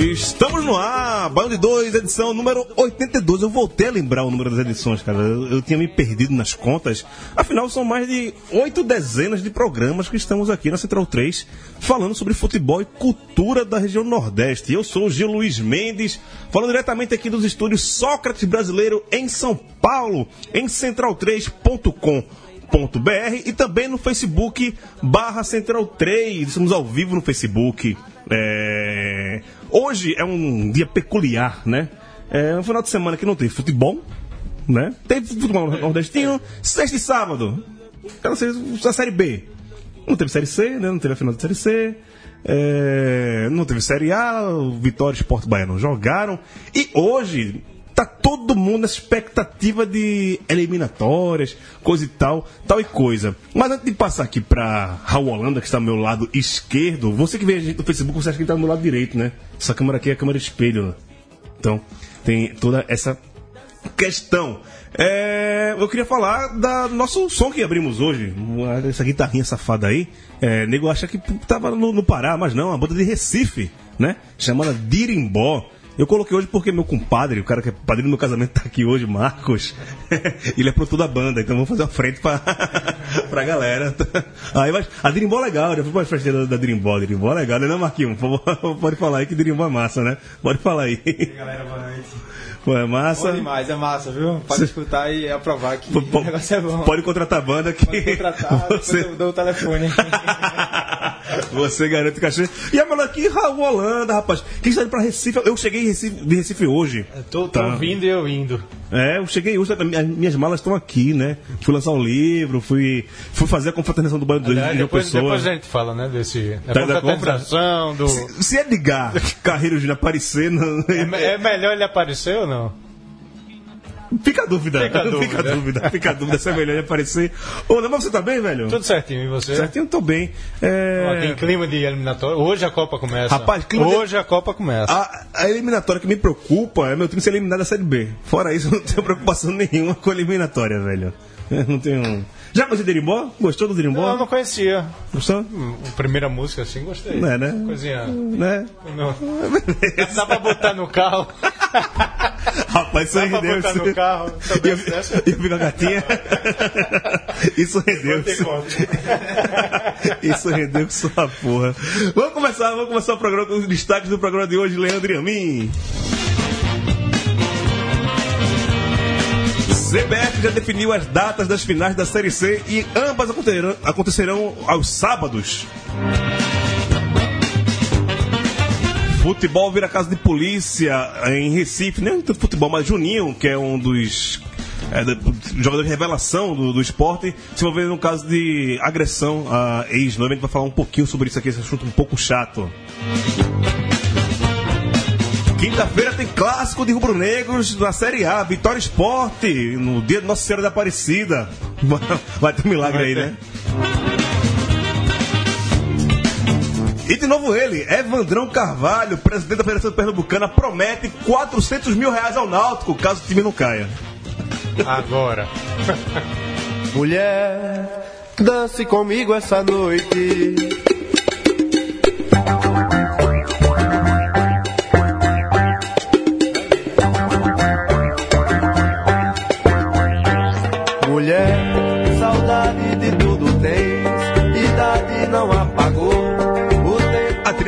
Estamos no ar, de 2, edição número 82. Eu voltei a lembrar o número das edições, cara. Eu, eu tinha me perdido nas contas. Afinal, são mais de oito dezenas de programas que estamos aqui na Central 3 falando sobre futebol e cultura da região Nordeste. Eu sou o Gil Luiz Mendes, falando diretamente aqui dos estúdios Sócrates Brasileiro em São Paulo, em central3.com br e também no Facebook barra Central 3. Estamos ao vivo no Facebook. É, Hoje é um dia peculiar, né? É um final de semana que não tem futebol, né? Tem futebol nordestino, sexta e sábado. Aquela a série B. Não teve série C, né? Não teve a final da série C. É, Não teve série A, Vitória e Sport Baiano jogaram. E hoje tá todo mundo nessa expectativa de eliminatórias, coisa e tal, tal e coisa. Mas antes de passar aqui pra Raul Holanda, que está ao meu lado esquerdo, você que vê a gente no Facebook, você acha que está do meu lado direito, né? Essa câmera aqui é a câmera espelho. Então, tem toda essa questão. É, eu queria falar da nosso som que abrimos hoje. Essa guitarrinha safada aí. É, nego acha que tava no, no Pará, mas não, a banda de Recife, né? Chamada Dirimbó. Eu coloquei hoje porque meu compadre, o cara que é padrinho do meu casamento, tá aqui hoje, Marcos. ele é produtor da banda, então vamos fazer uma frente pra, pra galera. Aí, mas, a Dirimbó é legal, já fui pra frente da, da Dirimbó. Dirimbó é legal, né, Marquinhos? Por favor, Pode falar aí que Dirimbó é massa, né? Pode falar aí. Galera, boa noite. Pô, é massa. Bom demais, é massa, viu? Pode escutar e aprovar que P- o negócio é bom. Pode contratar a banda que Pode contratar, depois você, eu dou o telefone. Você garante cachê. E a mano aqui, Raul Holanda, rapaz. Quem está indo pra Recife? Eu cheguei Recife, de Recife hoje. Tô, tô Tá. ouvindo e eu indo. É, eu cheguei hoje, as minhas malas estão aqui, né? Fui lançar um livro, fui, fui fazer a confraternização do banho de Aliás, de depois, pessoa. depois a gente fala, né? Desse. Da Tá, da confraternização, do. Se, se Edgar Carreiro Júnior aparecer, não, É, é melhor ele aparecer ou não? Fica a dúvida. Fica a dúvida. Fica a dúvida, fica a dúvida se é melhor ele aparecer. Ô, não, mas você tá bem, velho? Tudo certinho, e você? Certinho, tô bem. É... Ó, Tem clima de eliminatório. Hoje a Copa começa. Rapaz, clima de- Hoje a Copa começa. A, a eliminatória que me preocupa é meu time ser eliminado da Série B. Fora isso, eu não tenho preocupação nenhuma com a eliminatória, velho. Eu não tenho. Já conheceu Derimbó? Gostou do Derimbó? Não, eu não conhecia. Gostou? Hum, primeira música assim, gostei. É, né? Coisinha. Né? Não. Dá pra botar no carro. Rapaz, isso Dá pra rendeu. botar no carro. E eu, eu vi com a gatinha. Isso rendeu. Isso rendeu com sua porra. Vamos começar, vamos começar o programa com os destaques do programa de hoje, Leandro e Amin. CBF já definiu as datas das finais da Série C e ambas acontecerão, acontecerão aos sábados. Futebol vira casa de polícia em Recife, nem tanto futebol, mas Juninho, que é um dos é, de revelação do, do esporte, se envolveu no caso de agressão a ex-noiva. A gente vai falar um pouquinho sobre isso aqui, esse assunto um pouco chato. Quinta-feira tem clássico de rubro-negros na Série A, Vitória Esporte, no dia de Nossa Senhora da Aparecida. Vai ter um milagre aí, né? E de novo ele, Evandrão Carvalho, presidente da Federação Pernambucana, promete 400 mil reais ao Náutico, caso o time não caia. Agora. Mulher, dance comigo essa noite.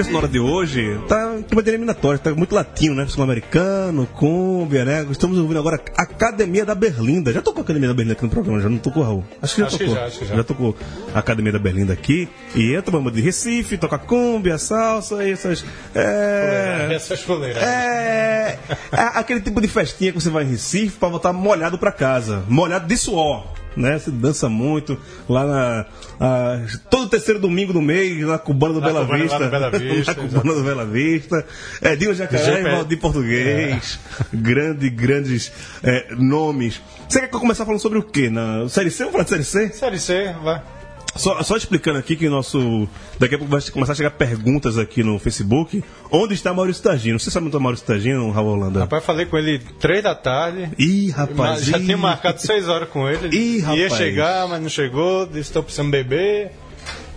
Trilha sonora de hoje tá em clima de eliminatório, tá muito latino, né? Sul-americano, cúmbia, né? Estamos ouvindo agora Academia da Berlinda. Já tocou a Academia da Berlinda aqui no programa, já não tocou, Raul? Acho que já Acho que tocou. já, acho que já. tocou a Academia da Berlinda aqui. E entra banda de Recife, toca cúmbia, salsa e essas. É. Essas fuleiras. É, é aquele tipo de festinha que você vai em Recife pra voltar molhado pra casa. Molhado de suor. Né? Você dança muito lá na. ah, todo terceiro domingo do mês, na Cubana do Na Bela Cubana, Vista. Bela Vista, na Cubana do Bela Vista. É, Dinho Jacaré e. Valdir Português. Grande, grandes é, nomes. Você quer comece falando sobre o quê? Na Série C? Vamos falar de Série C? Série C, vai. Só, só explicando aqui que nosso. Daqui a pouco vai começar a chegar perguntas aqui no Facebook. Onde está Maurício Tagino? Você sabe onde está Maurício Tagino, Raul Holanda? Rapaz, falei com ele três da tarde. Ih, rapaz. já ih. tinha marcado seis horas com ele. Ih, Ia rapaz. chegar, mas não chegou. Disse: estou precisando beber.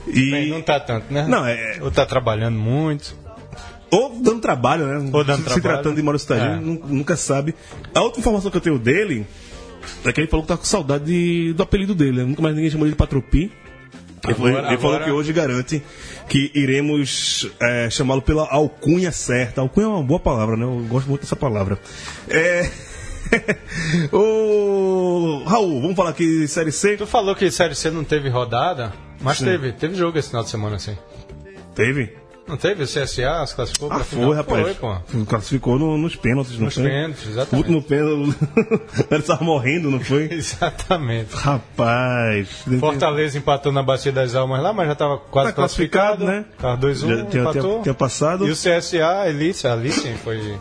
E... Bem, não tá tanto, né? Não, é- Ou tá trabalhando muito. Ou dando trabalho, né? Ou dando se, se trabalho. tratando de Maurício Tagino, É. nu- nunca sabe. A outra informação que eu tenho dele é que ele falou que tá com saudade de- do apelido dele. né? Nunca mais ninguém chamou ele de Patropi. Ele, falou, Agora- ele falou agora- que hoje garante que iremos é, chamá-lo pela alcunha certa. Alcunha é uma boa palavra, né? Eu gosto muito dessa palavra. É. Ô, Raul, vamos falar aqui de Série C? Tu falou que Série C não teve rodada, mas teve. Teve jogo esse final de semana, assim. Teve? Não teve? O CSA se classificou Ah, foi, final? rapaz. Foi, pô. Classificou no- nos pênaltis, não Nos foi? pênaltis, O exatamente. último pênalti, ele estava morrendo, não foi? Exatamente. Rapaz. Fortaleza empatou na Bacia das Almas lá, mas já estava quase Tá classificado, classificado, né? Tava 2-1, Já tinha- empatou. tinha- tinha passado. E o CSA, Elite, a Alice foi.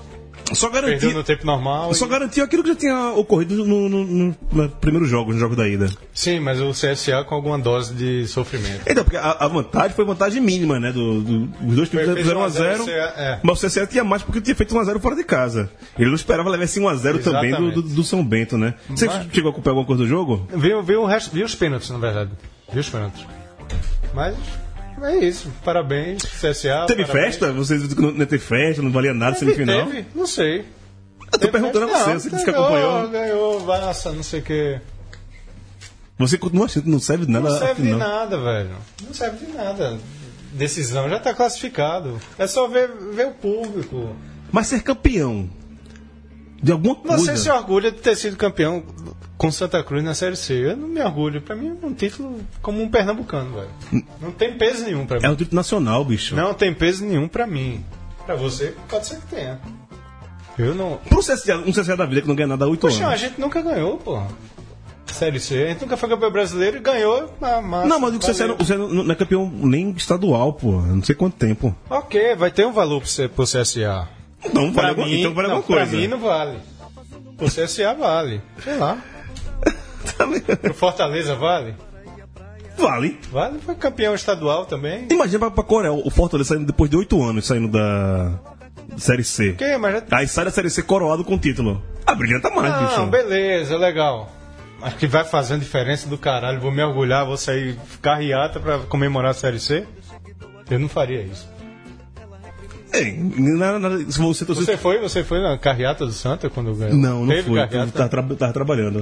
Só Perdeu garantiu, no tempo normal. só e- garantiu aquilo que já tinha ocorrido no, no, no, no primeiro jogo, no jogo da ida. Sim, mas o CSA com alguma dose de sofrimento. Então, porque a, a vantagem foi vantagem mínima, né? Do, do- os dois times fizeram 1 a 1 a 0 0, é. Mas o CSA tinha mais porque tinha feito 1 a 0 fora de casa. Ele não esperava levar esse 1 a 0 também do, do, do São Bento, né? Você Mas- chegou a acompanhar alguma coisa do jogo? Viu, viu, o resto, viu os pênaltis, na verdade. Viu os pênaltis. Mas é isso. Parabéns, CSA. Teve parabéns. festa? Vocês não, teve festa, não valia nada Teve, semifinal? teve, não sei. Eu tô perguntando a você, você disse que acompanhou. Ganhou, massa, não sei o que. Você continua achando que não serve de nada Não serve de final. nada, velho. Não serve de nada. Decisão já tá classificado. É só ver, ver o público. Mas ser campeão de alguma coisa. Você se orgulha de ter sido campeão com Santa Cruz na Série C. Eu não me orgulho. Pra mim é um título como um pernambucano, velho. Não tem peso nenhum pra mim. É um título nacional, bicho. Não tem peso nenhum pra mim. Pra você, pode ser que tenha. Eu não. Pro CSA, um CSA da vida que não ganha nada há oito Poxa, a anos. gente nunca ganhou, porra. Série C. A gente nunca foi campeão brasileiro e ganhou na massa. Não, mas o CSA não, não não é campeão nem estadual, pô. Não sei quanto tempo. Ok, vai ter um valor pro, C- pro CSA. Não, vale Pra mim, então vale não, alguma coisa. Pra mim não vale. Pro CSA vale. Sei lá. Pro Fortaleza vale? vale. Vale, foi campeão estadual também. Imagina pra, pra Coreia, o Fortaleza saindo depois de oito anos, saindo da Série C. Ok, mas já... Aí sai da Série C coroado com o título. Ah, brilhanta mais, Não, bicho. beleza, legal. Mas que vai fazendo diferença do caralho. Vou me orgulhar, vou sair carreata pra comemorar a Série C? Eu não faria isso. Nada, nada, se você torcer- Você foi, você foi na carreata do Santa quando ganhou? Não, não Teve fui. carreata? Tava, tra- tava trabalhando.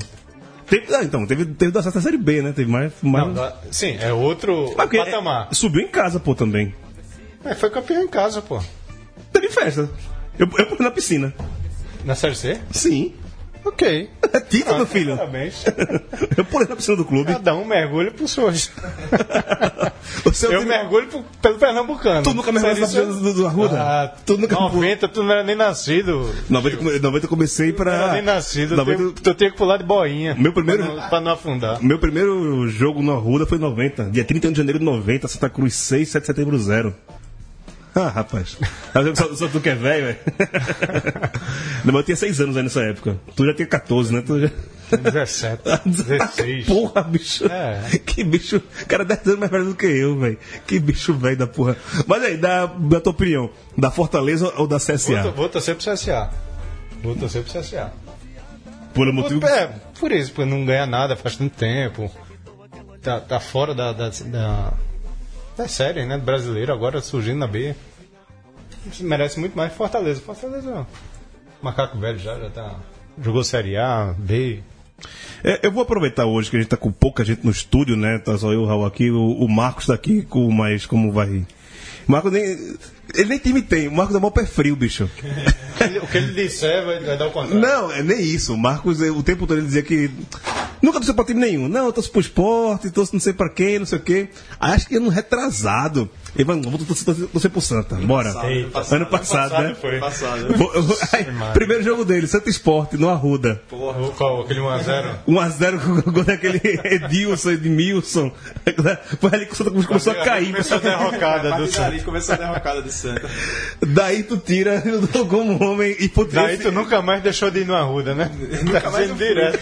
Teve, ah, então, teve, teve da Série B, né? Teve mais. mais... Não, da- sim, é outro Mas porque, patamar. é, subiu em casa, pô, também. Mas foi campeão em casa, pô. Teve festa. Eu, eu na piscina. Na Série C? Sim. Ok. É título, meu filho. Parabéns. Eu pulei na piscina do clube. Cada um mergulha pro sujo. Seu Eu time- mergulho pro- pelo Pernambucano. Tu nunca mergulhou na piscina do, do Arruda? Ah, tu nunca 90, tu não era nem nascido. 90, come- 90 eu comecei Não era pra. nem nascido. 90 Tu, tu tinha que pular de boinha. Meu primeiro- Pra não, pra não afundar. Meu primeiro jogo no Arruda foi em 90. Dia 31 de janeiro de 90, Santa Cruz 6, 7 de setembro 0. Ah, rapaz. Só, só tu que é velho, velho. Não, mas eu tinha 6 anos aí nessa época. Tu já tinha 14, né? Tu já... 17, 16. Porra, bicho. É. Que bicho. Cara, 10 anos mais velho do que eu, velho. Que bicho velho da porra. Mas aí, da, da tua opinião, da Fortaleza ou da CSA? Vou, vou torcer pro CSA. Vou torcer pro CSA. Por motivo. É, por isso, por não ganhar nada faz tanto tempo. Tá, tá fora da, da, da, da série, né? Brasileiro, agora surgindo na B. Merece muito mais Fortaleza. Fortaleza, macaco velho já, já tá. Jogou Série A, B. É, eu vou aproveitar hoje que a gente tá com pouca gente no estúdio, né? Tá só eu o Raul aqui. O, o Marcos tá aqui com mais como vai Marcos nem. Ele nem time tem, o Marcos é mó pé frio, bicho. O que ele disser vai, vai dar o contrário. Não, é nem isso. O Marcos, eh, o tempo todo ele dizia que nunca torceu pra time nenhum. Não, eu torço pro esporte, torço não sei pra quem, não sei o quê. Acho que ano retrasado. Falou, vou torcer, torcer, torcer pro Santa, bora. Eita. ano passado, Passado né? foi. Passado. Vou- eu vou- aí, primeiro jogo dele, Santa Esporte, no Arruda. O qual? Aquele 1x0? 1x0 com o gol daquele Edilson, Edmilson. Foi ali que o Santa começou a cair. Começou a derrocada do Santos. começou a derrocada do Santa. Daí tu tira como homem e putz, Daí tu nunca mais deixou de ir no Arruda, né? Nunca mais mais direto.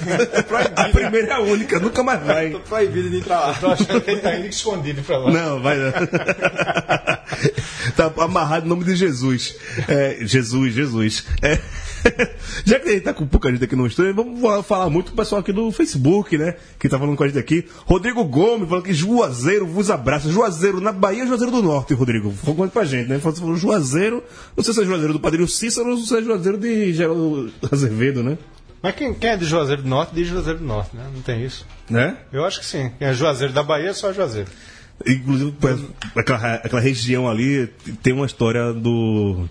a primeira é a única, nunca mais vai. Tô proibido de entrar lá. Tô achando que ele tá indo escondido pra lá. Não, vai não. tá amarrado em nome de Jesus. É, Jesus, Jesus. É, já que a gente tá com pouca gente aqui no estúdio, vamos falar muito com o pessoal aqui do Facebook, né? Que tá falando com a gente aqui. Rodrigo Gomes falando que Juazeiro vos abraça. Juazeiro na Bahia, Juazeiro do Norte, Rodrigo. Falou com a gente, né? Falou Juazeiro, não sei se é Juazeiro do Padrinho Cícero ou se é Juazeiro de Geraldo Azevedo, né? Mas quem, quem é de Juazeiro do Norte, diz Juazeiro do Norte, né? Não tem isso. Né? Eu acho que sim. Quem é Juazeiro da Bahia é só Juazeiro. Inclusive, aquela, aquela região ali tem uma história do.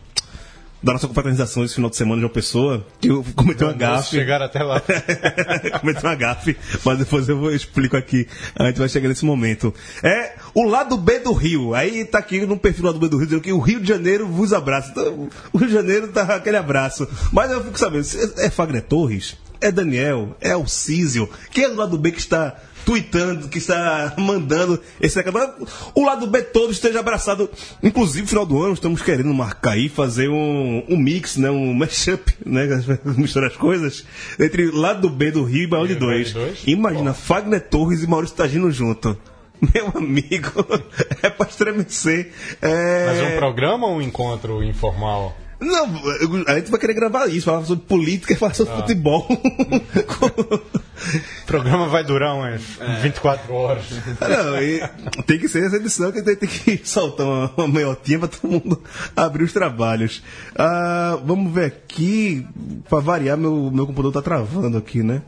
Da nossa confraternização esse final de semana de uma pessoa que eu cometi uma gafe. Chegaram até lá. cometi uma gafe, mas depois eu vou- explico aqui. A gente vai chegar nesse momento. É o lado B do Rio. Aí tá aqui no perfil lado B do Rio dizendo que o Rio de Janeiro vos abraça. Então, o Rio de Janeiro tá aquele abraço. Mas eu fico sabendo, é Fagner Torres? É Daniel? É Alcísio? Quem é do lado B que está tweetando, que está mandando esse. O lado B todo esteja abraçado. Inclusive, no final do ano, estamos querendo marcar aí, fazer um, um mix, né? um mashup, né? misturar as coisas, entre lado B do Rio e Baião de E Dois. Imagina, Fagner Torres e Maurício Tagino junto. Meu amigo, é pra estremecer. É... Mas um programa ou um encontro informal? Não, a gente vai querer gravar isso, falar sobre política e falar sobre Ah. futebol. O programa vai durar umas 24 horas. Não, tem que ser essa edição que tem, tem que soltar uma, uma meiotinha pra todo mundo abrir os trabalhos. Ah, vamos ver aqui, pra variar, meu, meu computador tá travando aqui, né?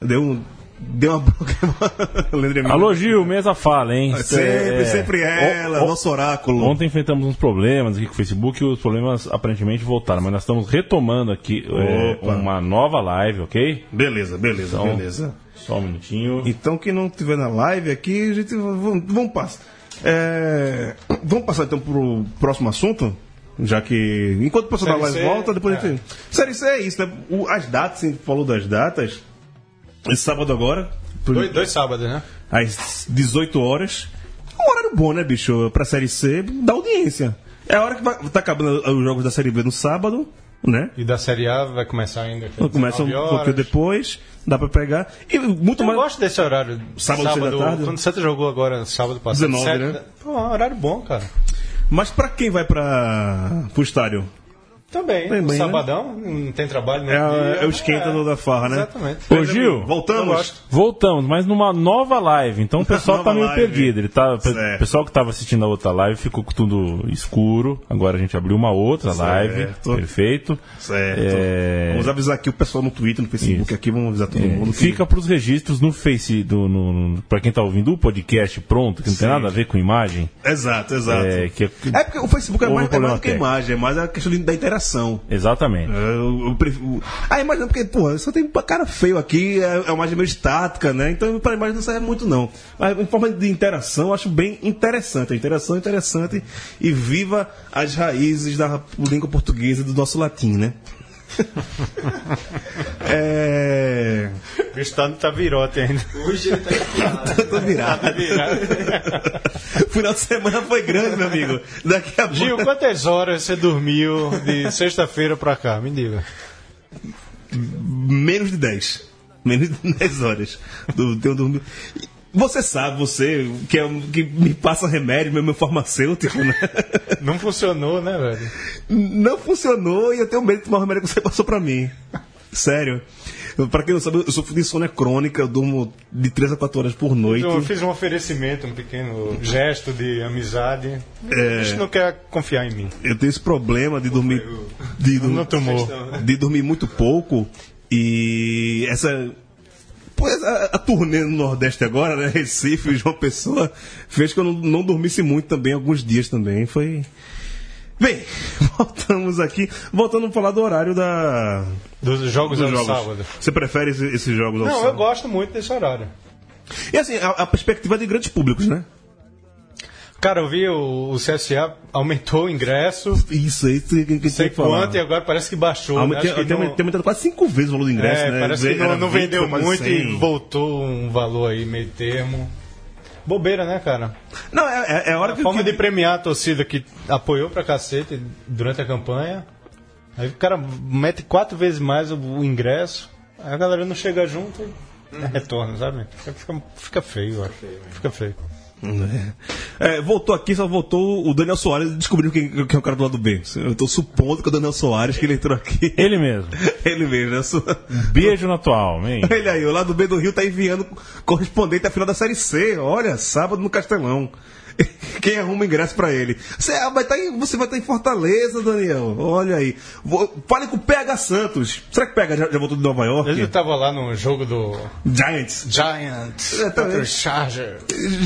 Deu, um- deu uma bronca. Alô, Gil, mesa fala, hein? Sempre, É, sempre ela, o- nosso oráculo. Ontem enfrentamos uns problemas aqui com o Facebook e os problemas aparentemente voltaram, mas nós estamos retomando aqui é, uma nova live, ok? Beleza, beleza, Então, beleza. Só um minutinho. Então, quem não estiver na live aqui, a gente vamos, vamos passar. É, vamos passar então pro próximo assunto? Já que. Enquanto o pessoal da live volta, depois a gente. Série C é isso, né? O- as datas, a gente falou das datas. Esse sábado agora, por- Dois, dois sábados, né? às 18 horas. Um horário bom, né, bicho? Pra Série C, dá audiência. É a hora que vai, tá acabando os jogos da Série B no sábado, né? E da Série A vai começar ainda. é Começa um 19 horas. pouquinho depois, dá pra pegar. E muito Eu mais. gosto desse horário. Sábado, seis da tarde? Quando o Santa jogou agora, sábado passado. 19, sete né? da- Pô, é um horário bom, cara. Mas pra quem vai pra, pro estádio? Também. Né? sabadão, não tem trabalho. no É, é o esquenta É, da farra, né? Exatamente. Ô, Gil, Voltamos? voltamos, mas numa nova live. Então o pessoal tá meio live. perdido. Ele tá, o pessoal que tava assistindo a outra live ficou com tudo escuro. Agora a gente abriu uma outra live. Certo. Perfeito. Certo. É, Vamos avisar aqui o pessoal no Twitter, no Facebook Isso. aqui, vamos avisar todo É, mundo. que- Fica para os registros no Face, do, no, no, para quem tá ouvindo o podcast pronto, que não tem Sim. nada a ver com imagem. Exato, exato. É, É, que, porque o Facebook é mais, é mais do que técnico. imagem, é mais a questão da interação. Exatamente. Eu, eu prefiro... Ah, imagina, porque, pô, só tem um cara feio aqui, é, é uma imagem meio estática, né? Então, para imagem não serve muito, não. Mas, em forma de interação, eu acho bem interessante. A interação é interessante e viva as raízes da língua portuguesa e do nosso latim, né? É... O estado tá virote ainda. Hoje ele tá enfiado. Tô virado. Final de semana foi grande, meu amigo. Daqui a Gil, pouco. quantas horas você dormiu de sexta-feira pra cá? Me diga. Menos de 10. Menos de 10 horas. Do, teu dormir. Você sabe, você, que, é, que me passa remédio, meu, meu farmacêutico, né? Não funcionou, né, velho? Não funcionou e eu tenho medo de tomar o remédio que você passou pra mim. Sério. Pra quem não sabe, eu sofro de insônia crônica, eu durmo de 3 a 4 horas por noite. Eu fiz um oferecimento, um pequeno gesto de amizade. É. A gente não quer confiar em mim. Eu tenho esse problema de dormir. De, Não tomou. de dormir muito pouco e essa Pois a, a turnê no Nordeste agora, né? Recife, João Pessoa, fez que eu não, não dormisse muito também, alguns dias também. Foi. Bem, voltamos aqui. Voltando a falar do horário da. Dos jogos dos ao jogos. sábado. Você prefere esse- esses jogos ao Não, eu sábado? gosto muito desse horário. E assim, a, a perspectiva é de grandes públicos, né? Cara, eu vi o, o CSA aumentou o ingresso, Isso, isso que, que, que sei quanto, e agora parece que baixou. Ah, né? que tem, não- tem aumentado quase cinco vezes o valor do ingresso, é, né? parece que não, não 20, vendeu muito 100. e voltou um valor aí meio termo. Bobeira, né, cara? Não, é, é, é hora A que. forma de premiar a torcida que apoiou pra cacete durante a campanha. Aí o cara mete quatro vezes mais o, o ingresso, aí a galera não chega junto e retorna, sabe? Fica, fica feio, eu acho. Fica feio. É, voltou aqui, só voltou o Daniel Soares descobriu quem, quem é o cara do lado B. Eu tô supondo que é o Daniel Soares, que ele entrou aqui. Ele mesmo. Ele mesmo, né? Beijo na tua alma, hein? Ele aí, o lado B do Rio tá enviando correspondente à final da Série C. Olha, sábado no Castelão. Quem arruma ingresso pra ele? Você ah, vai tá em, você vai estar em Fortaleza, Daniel. Olha aí. Vou- fale com o PH Santos. Será que o PH já, já voltou de Nova York? Ele tava lá no jogo do Giants. Giants É, tá Charger.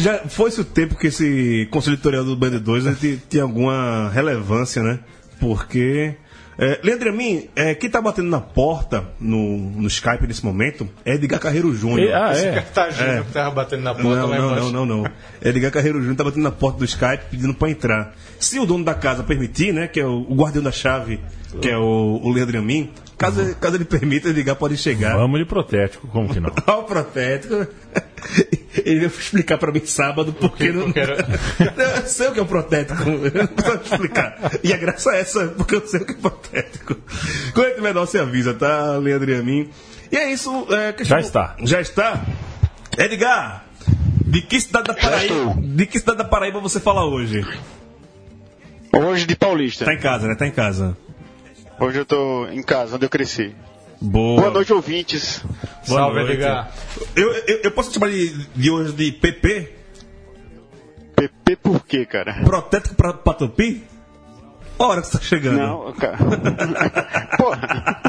Já foi-se o tempo que esse conselho editorial do Band 2 né, ti- tinha alguma relevância, né? Porque. É, Leandro Amin, é, quem tá batendo na porta no, no Skype nesse momento é Edgar Carreiro Júnior. Ah, Esse é. cartagino É. que tava batendo na porta Não, lá não, embaixo. não, não, não. Edgar Carreiro Júnior tá batendo na porta do Skype pedindo pra entrar. Se o dono da casa permitir, né, que é o, o guardião da chave, que é o, o Leandro Amin, caso, caso ele permita, Edgar pode chegar. Vamos de protético, como que não? Ao protético. Ele vai explicar pra mim sábado porque não. Porque era- Eu sei o que é um protético. Eu não preciso te explicar. E a graça é essa, porque eu sei o que é protético. Quando ele tiver, não se avisa, tá, Leandro e a mim. E é isso. É, questão- Já está. Já está. Edgar, de que cidade da Paraíba, de que cidade da Paraíba você fala hoje? Hoje de Paulista. Tá em casa, né? Tá em casa. Hoje eu tô em casa, onde eu cresci. Boa. Boa noite, ouvintes. Boa Salve, noite. Eu, eu, eu posso te chamar de, de hoje de PP? PP por quê, cara? Protético pra Patupi? Hora que você tá chegando. Não, cara. Porra.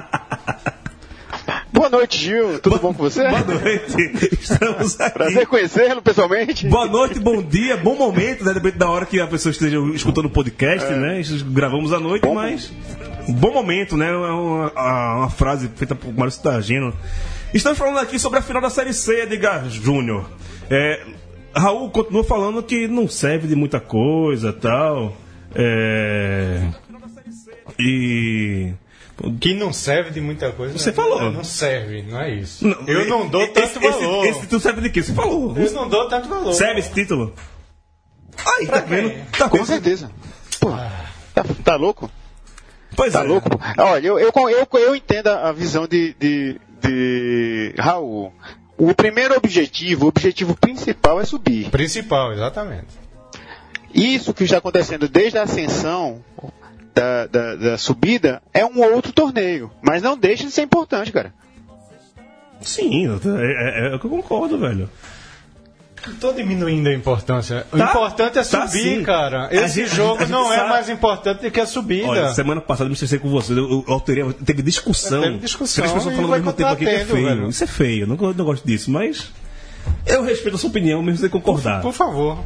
Boa noite, Gil. Tudo bom com você? Boa noite. Estamos aqui. Prazer conhecê-lo pessoalmente. Boa noite, bom dia, bom momento, né? Depende da hora que a pessoa esteja escutando o podcast, né? Isso Gravamos à noite, Bom mas. Bom momento, né? É uma, uma frase feita por Mário Citargino. Estamos falando aqui sobre a final da Série C, Edgar Júnior. É, Raul continua falando que não serve de muita coisa tal. É. E. Que não serve de muita coisa. Você né? falou. Não, não serve, não é isso. eu não dou esse- tanto esse, valor. Esse, título serve de quê? Você falou. Eu não dou tanto valor. Serve esse título? Aí, tá vendo? Tá Com vendo? certeza. Pô, tá, tá louco? Pois Tá é. louco? Olha, eu, eu, eu, eu entendo a visão de, de, de Raul. O primeiro objetivo, o objetivo principal é subir. Principal, exatamente. Isso que está acontecendo desde a ascensão da, da, da subida é um outro torneio. Mas não deixa de ser importante, cara. Sim, é, é, é o que eu concordo, velho. Tô diminuindo a importância. O Tá, importante é tá subir, sim. cara. Esse gente- jogo não é sabe. mais importante do que a subida. Olha, semana passada eu me estressei com você. Eu, eu alterei, teve discussão. Teve discussão Três pessoas falando ao mesmo tempo aqui que é feio. velho. Isso é feio, não, não gosto disso, mas. Eu respeito a sua opinião, mesmo sem concordar. Por favor.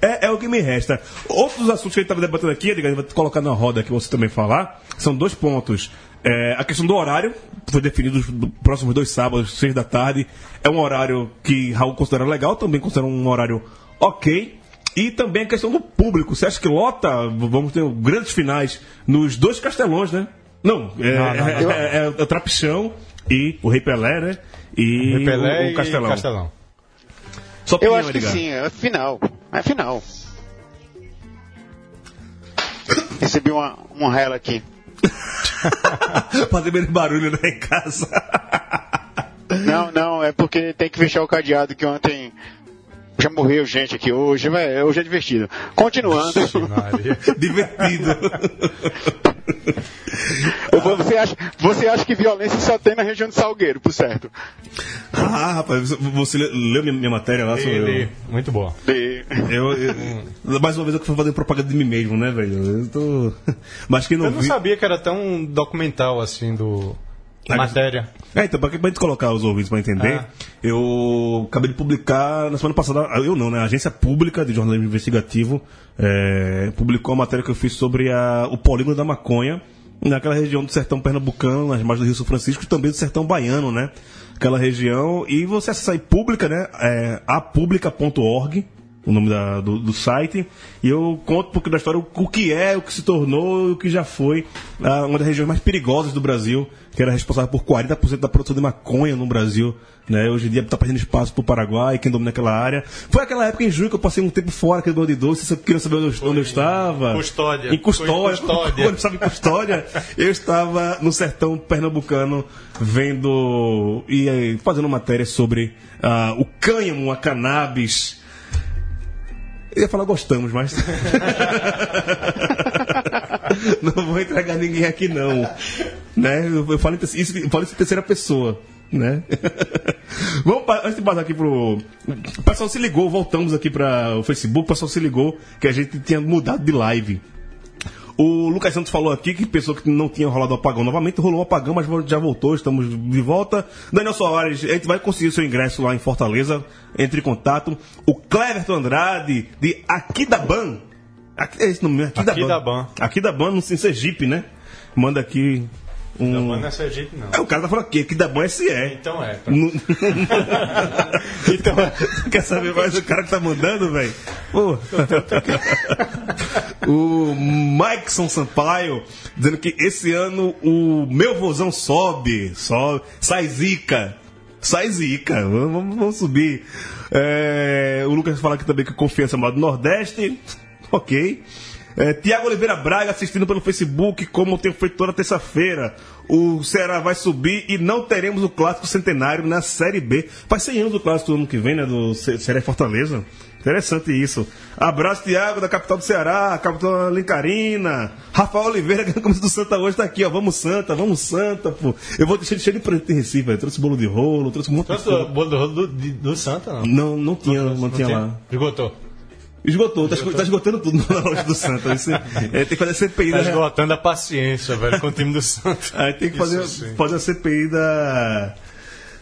É, é o que me resta. Outros assuntos que a gente estava debatendo aqui, Edgar, vou colocar na roda que você também falar, são dois pontos. É, a questão do horário, foi definido os próximos dois sábados, seis da tarde. É um horário que Raul considera legal, também considera um horário ok. E também a questão do público. Você acha que lota? Vamos ter grandes finais nos dois castelões, né? Não, é, Não, não, é- não. é- é o Trapichão e o Rei Pelé, né? E Pelé o, o Castelão. e Castelão. Eu opinião, acho que sim, é final. É final. Recebi uma, uma rela aqui. Fazer menos barulho né, em casa. Não, não, é porque tem que fechar o cadeado que ontem já morreu gente aqui hoje, vai- hoje é divertido. Continuando. Divertido. você, acha, você acha que violência só tem na região de Salgueiro, por certo? ah, rapaz, você- leu minha, minha matéria lá? sobre Ele, muito boa. Eu, eu- mais uma vez eu fui fazer propaganda de mim mesmo, né, velho? Eu tô. Mas quem não, Eu não viu. sabia que era tão documental assim do, Matéria. É, então, pra, pra gente colocar os ouvintes pra entender, Ah. eu acabei de publicar na semana passada, eu não, né? A Agência Pública de Jornalismo Investigativo é, publicou a matéria que eu fiz sobre a- o polígono da maconha, naquela região do sertão pernambucano, nas margens do Rio São Francisco, e também do sertão baiano, né? Aquela região. E você acessa aí pública, né? É, apublica.org. O nome da- do, do site, e eu conto um pouco da história, o, o que é, o que se tornou e o que já foi ah, uma das regiões mais perigosas do Brasil, que era responsável por 40% da produção de maconha no Brasil. Né? Hoje em dia está perdendo espaço para o Paraguai, quem domina aquela área. Foi aquela época em junho que eu passei um tempo fora aqui do de Doce, você queria saber onde eu, onde eu estava. Custódia. Em Custódia. Custódia. Quando eu estava em Custódia, eu estava no sertão pernambucano vendo e fazendo matéria sobre ah, o cânhamo, a cannabis. Eu ia falar gostamos, mas. não vou entregar ninguém aqui, não. Né? Eu, falo, isso, eu falo isso em terceira pessoa. Né? Vamos, antes de passar aqui pro. O pessoal se ligou, voltamos aqui para o Facebook, o pessoal se ligou que a gente tinha mudado de live. O Lucas Santos falou aqui que pensou que não tinha rolado o apagão novamente, rolou o apagão, mas já voltou, estamos de volta. Daniel Soares, a gente vai conseguir o seu ingresso lá em Fortaleza, entre em contato. O Cleverton Andrade, de Aquidaban. Aqui, é esse nome? Aquidaban. Aquidaban. Aquidaban, no Sergipe, né? Manda aqui um... Não, é Sergipe, não. É, o cara tá falando aqui, Aquidaban SE. Então é. Não- Então é. Quer saber mais o cara que tá mandando, velho? O Mikeson Sampaio dizendo que esse ano o meu vozão sobe, sobe, sai zica. Sai zica, vamos, vamos- subir. É, o Lucas fala aqui também que confiança é do Nordeste. Ok. É, Tiago Oliveira Braga assistindo pelo Facebook, como eu tenho feito toda terça-feira. O Ceará vai subir e não teremos o clássico centenário na Série B. Faz 100 anos do clássico do ano que vem, né? Do Ce- Ceará Fortaleza. Interessante isso. Abraço, Tiago, da capital do Ceará, capital Lincarina. Rafael Oliveira, que é do Santa hoje, tá aqui, ó. Vamos Santa, vamos Santa, pô. Eu vou deixar cheio de presente em Recife, velho. Trouxe bolo de rolo, trouxe um monte de Trouxe coisa. bolo do rolo do, de- do Santa, não? Não, não tinha, não, tinha tem? lá. Esgotou. Esgotou, tá, esgo- tá esgotando tudo na loja do Santa. Isso, é, tem que fazer CPI Tá da esgotando a paciência, velho, com o time do Santa. Aí tem que fazer, Isso fazer a CPI da.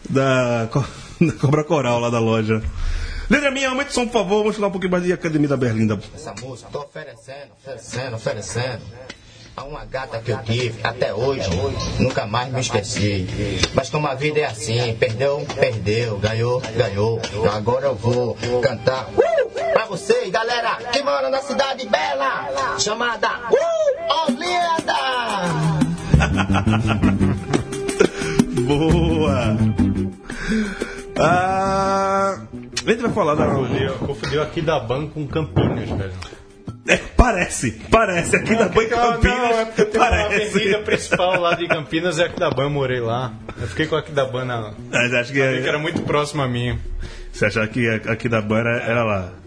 Da, da Cobra Coral lá da loja. Leandro minha, aumente o som, por favor. Vamos falar um pouquinho mais de Academia da Berlinda. Essa música, tô oferecendo, oferecendo, oferecendo. A uma gata que eu tive, até hoje, nunca mais me esqueci. Mas como a vida é assim, perdeu, perdeu, ganhou, ganhou. Então agora eu vou cantar uh, pra vocês, galera, que mora na cidade bela, chamada uh, Olinda. Boa! Ah, a gente vai falar da. Confundiu, confundiu aqui da Ban com Campinas, velho. É, parece, parece. Aqui da Banca Campinas. Não, é porque tem uma parece. avenida principal lá de Campinas é Aquidaban, eu morei lá. Eu fiquei com Aquidaban na. Mas acho que, Que era muito próximo a mim. Você achava que aqui da Ban era, era lá?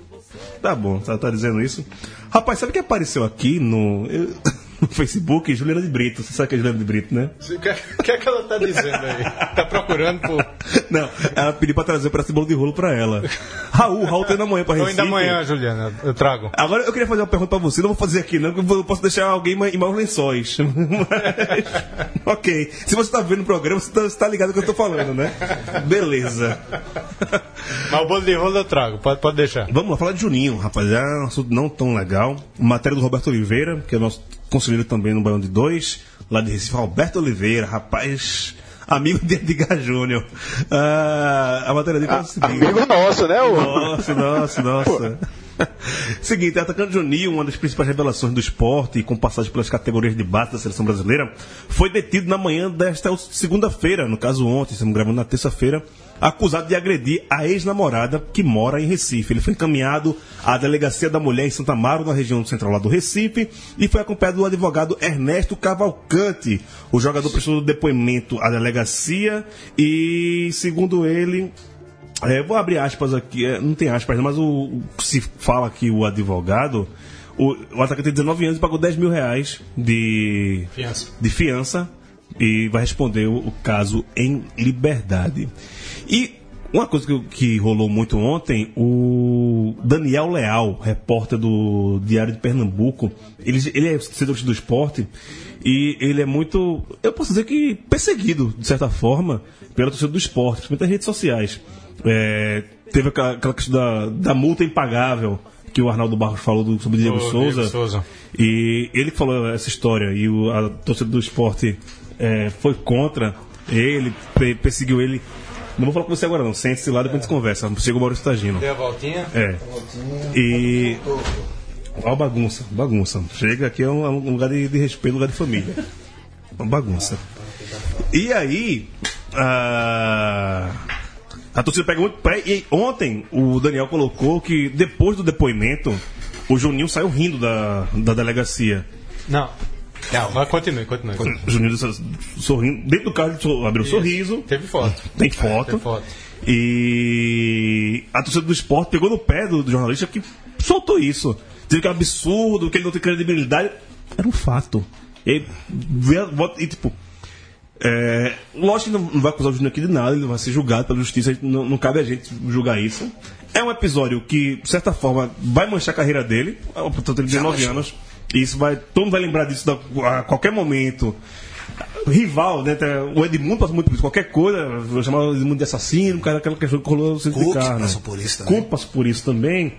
Tá bom, tá, tá dizendo isso. Rapaz, sabe o que apareceu aqui no, no Facebook? Juliana de Brito. Você sabe que é Juliana de Brito, né? O que, o que é que ela tá dizendo aí? Tá procurando por. Não, ela pediu pra trazer pra esse bolo de rolo pra ela. Raul, Raul tá indo amanhã pra Recife. ainda amanhã, Juliana, eu trago. Agora eu queria fazer uma pergunta pra você, não vou fazer aqui não, porque eu posso deixar alguém em maus lençóis. Mas, ok. Se você tá vendo o programa, você tá, você tá ligado no que eu tô falando, né? Beleza. Mas o bolo de rolo eu trago, pode, pode deixar. Vamos lá, falar de Juninho, rapaz. É um assunto não tão legal. Matéria do Roberto Oliveira, que é nosso conselheiro também no Baião de Dois, lá de Recife. Roberto Oliveira, rapaz. Amigo de Edgar Júnior. Ah, a matéria dele o seguinte. Amigo nosso, né? O... Nossa, nossa, nossa. Seguinte, atacante Juninho, uma das principais revelações do esporte, com passagem pelas categorias de base da seleção brasileira, foi detido na manhã desta segunda-feira, no caso ontem, estamos gravando na terça-feira, acusado de agredir a ex-namorada que mora em Recife. Ele foi encaminhado à Delegacia da Mulher em Santa Amaro, na região central lá do Recife, e foi acompanhado do advogado Ernesto Cavalcante. O jogador prestou depoimento à delegacia e, segundo ele, é, vou abrir aspas aqui, é, não tem aspas, mas o, o- se fala aqui o advogado, o, o atacante tem 19 anos e pagou 10 mil reais de Fiança. de fiança e vai responder o, caso em liberdade. E Uma coisa que, que rolou muito ontem, o Daniel Leal, repórter do Diário de Pernambuco, ele, ele é setor do esporte e ele é muito, eu posso dizer que perseguido, de certa forma, pela torcida do esporte, principalmente nas redes sociais. É, teve aquela, aquela questão da, da multa impagável que o Arnaldo Barros falou do, sobre o Diego Souza. Diego Souza. E ele falou essa história e o, a torcida do esporte é, foi contra ele, pe- perseguiu ele. Não vou falar com você agora não, sente-se lá, depois a gente conversa. Chega o Maurício Tagino. Deu a voltinha? É. E. Ó, bagunça, bagunça. Chega aqui é um, é um lugar de, de respeito, um lugar de família. Uma bagunça. E aí. A, a torcida pega muito pé. E ontem o Daniel colocou que depois do depoimento, o Juninho saiu rindo da, da delegacia. Não. Não, mas continue, continue. O Juninho sorrindo. Dentro do carro ele abriu um sorriso. Teve foto. Tem foto. Tem foto. E a torcida do esporte pegou no pé do, do jornalista que soltou isso. Dizendo que é um absurdo, que ele não tem credibilidade. Era um fato. E, e, tipo. É, lógico que não não vai acusar o Júnior aqui de nada, ele vai ser julgado pela justiça, não, não cabe a gente julgar isso. É um episódio que, de certa forma, vai manchar a carreira dele, é, portanto, ele tem 19 anos, isso vai. Todo mundo vai lembrar disso da- a qualquer momento rival, né? O Edmundo passou muito por isso. Qualquer coisa, eu chamava o Edmundo de assassino, cara, aquela questão que rolou no centro de Cook passou por isso também. Cook passou por isso também.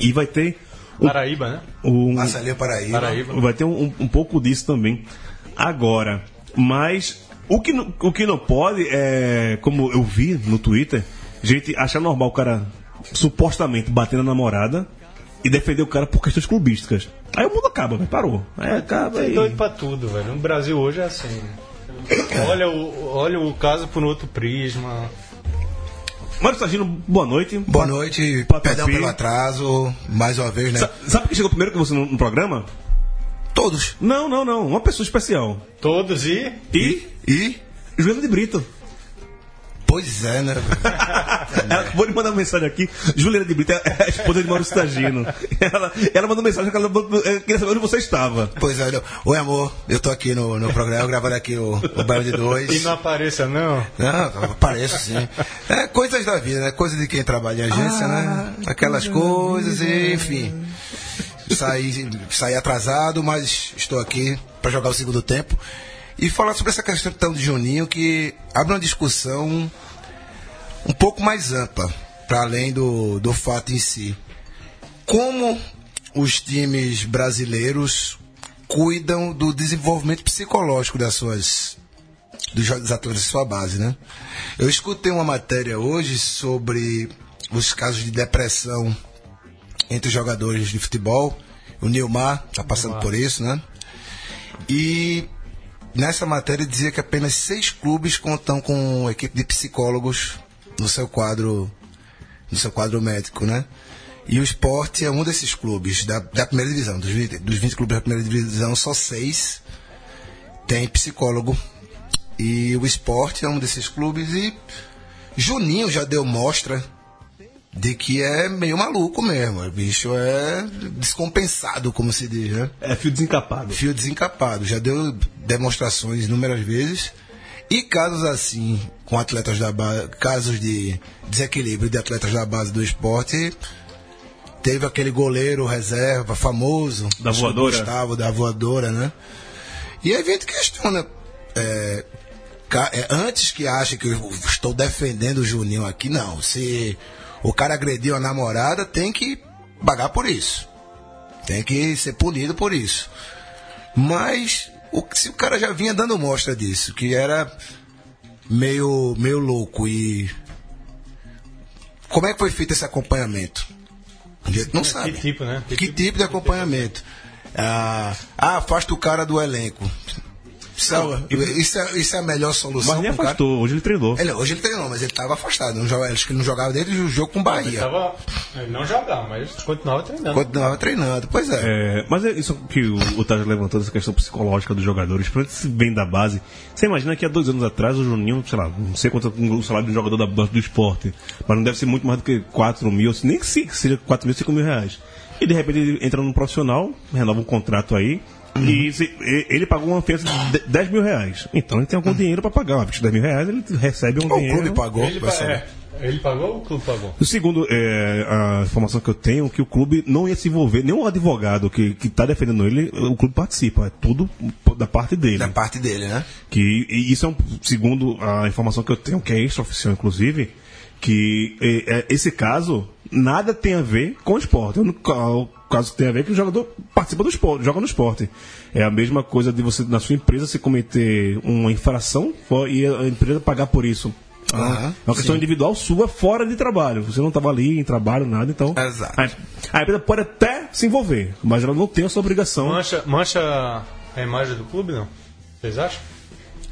E vai ter. o- Paraíba, né? o- Marcelinho Paraíba. Paraíba. Vai ter um, um pouco disso também. Agora, mas o que, não- o que não pode é, como eu vi no Twitter, gente achar normal o cara supostamente bater na namorada e defender o cara por questões clubísticas. Aí o mundo acaba, velho, parou. Aí acaba É e... doido pra tudo, velho. No Brasil hoje é assim. Olha o, olha o caso por um outro prisma. Mário Sargino, boa noite. Boa noite, Patapi. perdão pelo atraso, mais uma vez, né? Sa- Sabe quem chegou primeiro que você no, no programa? Todos. Não, não, não. Uma pessoa especial. Todos e. E E? Juliana de Brito. Pois é, né? Ela acabou de mandar uma mensagem aqui. Juliana de Brito é a esposa de Maurício Tagino. Ela, ela mandou mensagem que ela eh, queria saber onde você estava. Pois é, oi amor, eu tô aqui no, no programa, gravando aqui o, o Bairro de E Dois. não apareça, não. Não, apareço sim. É coisas da vida, né? Coisa de quem trabalha em agência, né? Aquelas coisas, e, enfim. Saí, saí atrasado, mas estou aqui para jogar o segundo tempo. E falar sobre essa questão de Juninho que abre uma discussão um pouco mais ampla, para além do, do fato em si. Como os times brasileiros cuidam do desenvolvimento psicológico das suas dos atletas de sua base, né? Eu escutei uma matéria hoje sobre os casos de depressão entre os jogadores de futebol. O Nilmar está passando por isso, né? E nessa matéria dizia que apenas seis clubes contam com equipe de psicólogos no seu quadro no seu quadro médico, né? E o esporte é um desses clubes da, da primeira divisão, dos 20, dos 20 clubes da primeira divisão, só seis tem psicólogo. E o esporte é um desses clubes e Juninho já deu mostra de que é meio maluco mesmo. O bicho é descompensado, como se diz, né? É fio desencapado. Fio desencapado. Já deu demonstrações inúmeras vezes. E casos assim, com atletas da base, casos de desequilíbrio de atletas da base do esporte, teve aquele goleiro reserva famoso, Da voadora. Gustavo, da voadora, né? E aí a gente questiona. é, ca- é, antes que ache que eu estou defendendo o Juninho aqui, não. Se o cara agrediu a namorada, tem que pagar por isso. Tem que ser punido por isso. Mas o, se o cara já vinha dando mostra disso, que era meio, meio louco e. Como é que foi feito esse acompanhamento? A gente não sabe. Que tipo, né? Que tipo de acompanhamento? Ah, ah, afasta o cara do elenco. Isso é, isso é, isso é a melhor solução. Mas nem pro cara? afastou, hoje ele treinou. Ele, hoje ele treinou, mas ele estava afastado. Não jogava, acho que ele não jogava desde o jogo com o Ele Bahia. tava. Ele não jogava, mas continuava treinando. Continuava treinando. Pois é. É, mas é isso que o, o Taj levantou, essa questão psicológica dos jogadores, principalmente se vem da base. Você imagina que há dois anos atrás o Juninho, sei lá, não sei quanto é o salário do jogador da, do esporte, mas não deve ser muito mais do que 4 mil, nem que seja 4 mil, 5 mil reais. E de repente ele entra num profissional, renova um contrato aí, e se- ele pagou uma fiança de 10 mil reais. Então ele tem algum dinheiro para pagar, uma fiança de 10 mil reais, ele recebe um o dinheiro. clube pagou. Ele, vai saber. é, Ele pagou ou o clube pagou? O segundo, é, a informação que eu tenho, que o clube não ia se envolver, nenhum advogado que está defendendo ele, o clube participa. É tudo da parte dele. Da parte dele, né? Que, e isso é um, segundo a informação que eu tenho, que é extraoficial, inclusive, que é, é, esse caso nada tem a ver com o esporte. O o caso que tem a ver é que o jogador participa do esporte, joga no esporte. É a mesma coisa de você, na sua empresa, se cometer uma infração e a empresa pagar por isso. Aham, é uma questão sim. individual sua fora de trabalho. Você não estava ali em trabalho, nada, então. Exato. A, a empresa pode até se envolver, mas ela não tem essa obrigação. Mancha, mancha a imagem do clube, não? Vocês acham?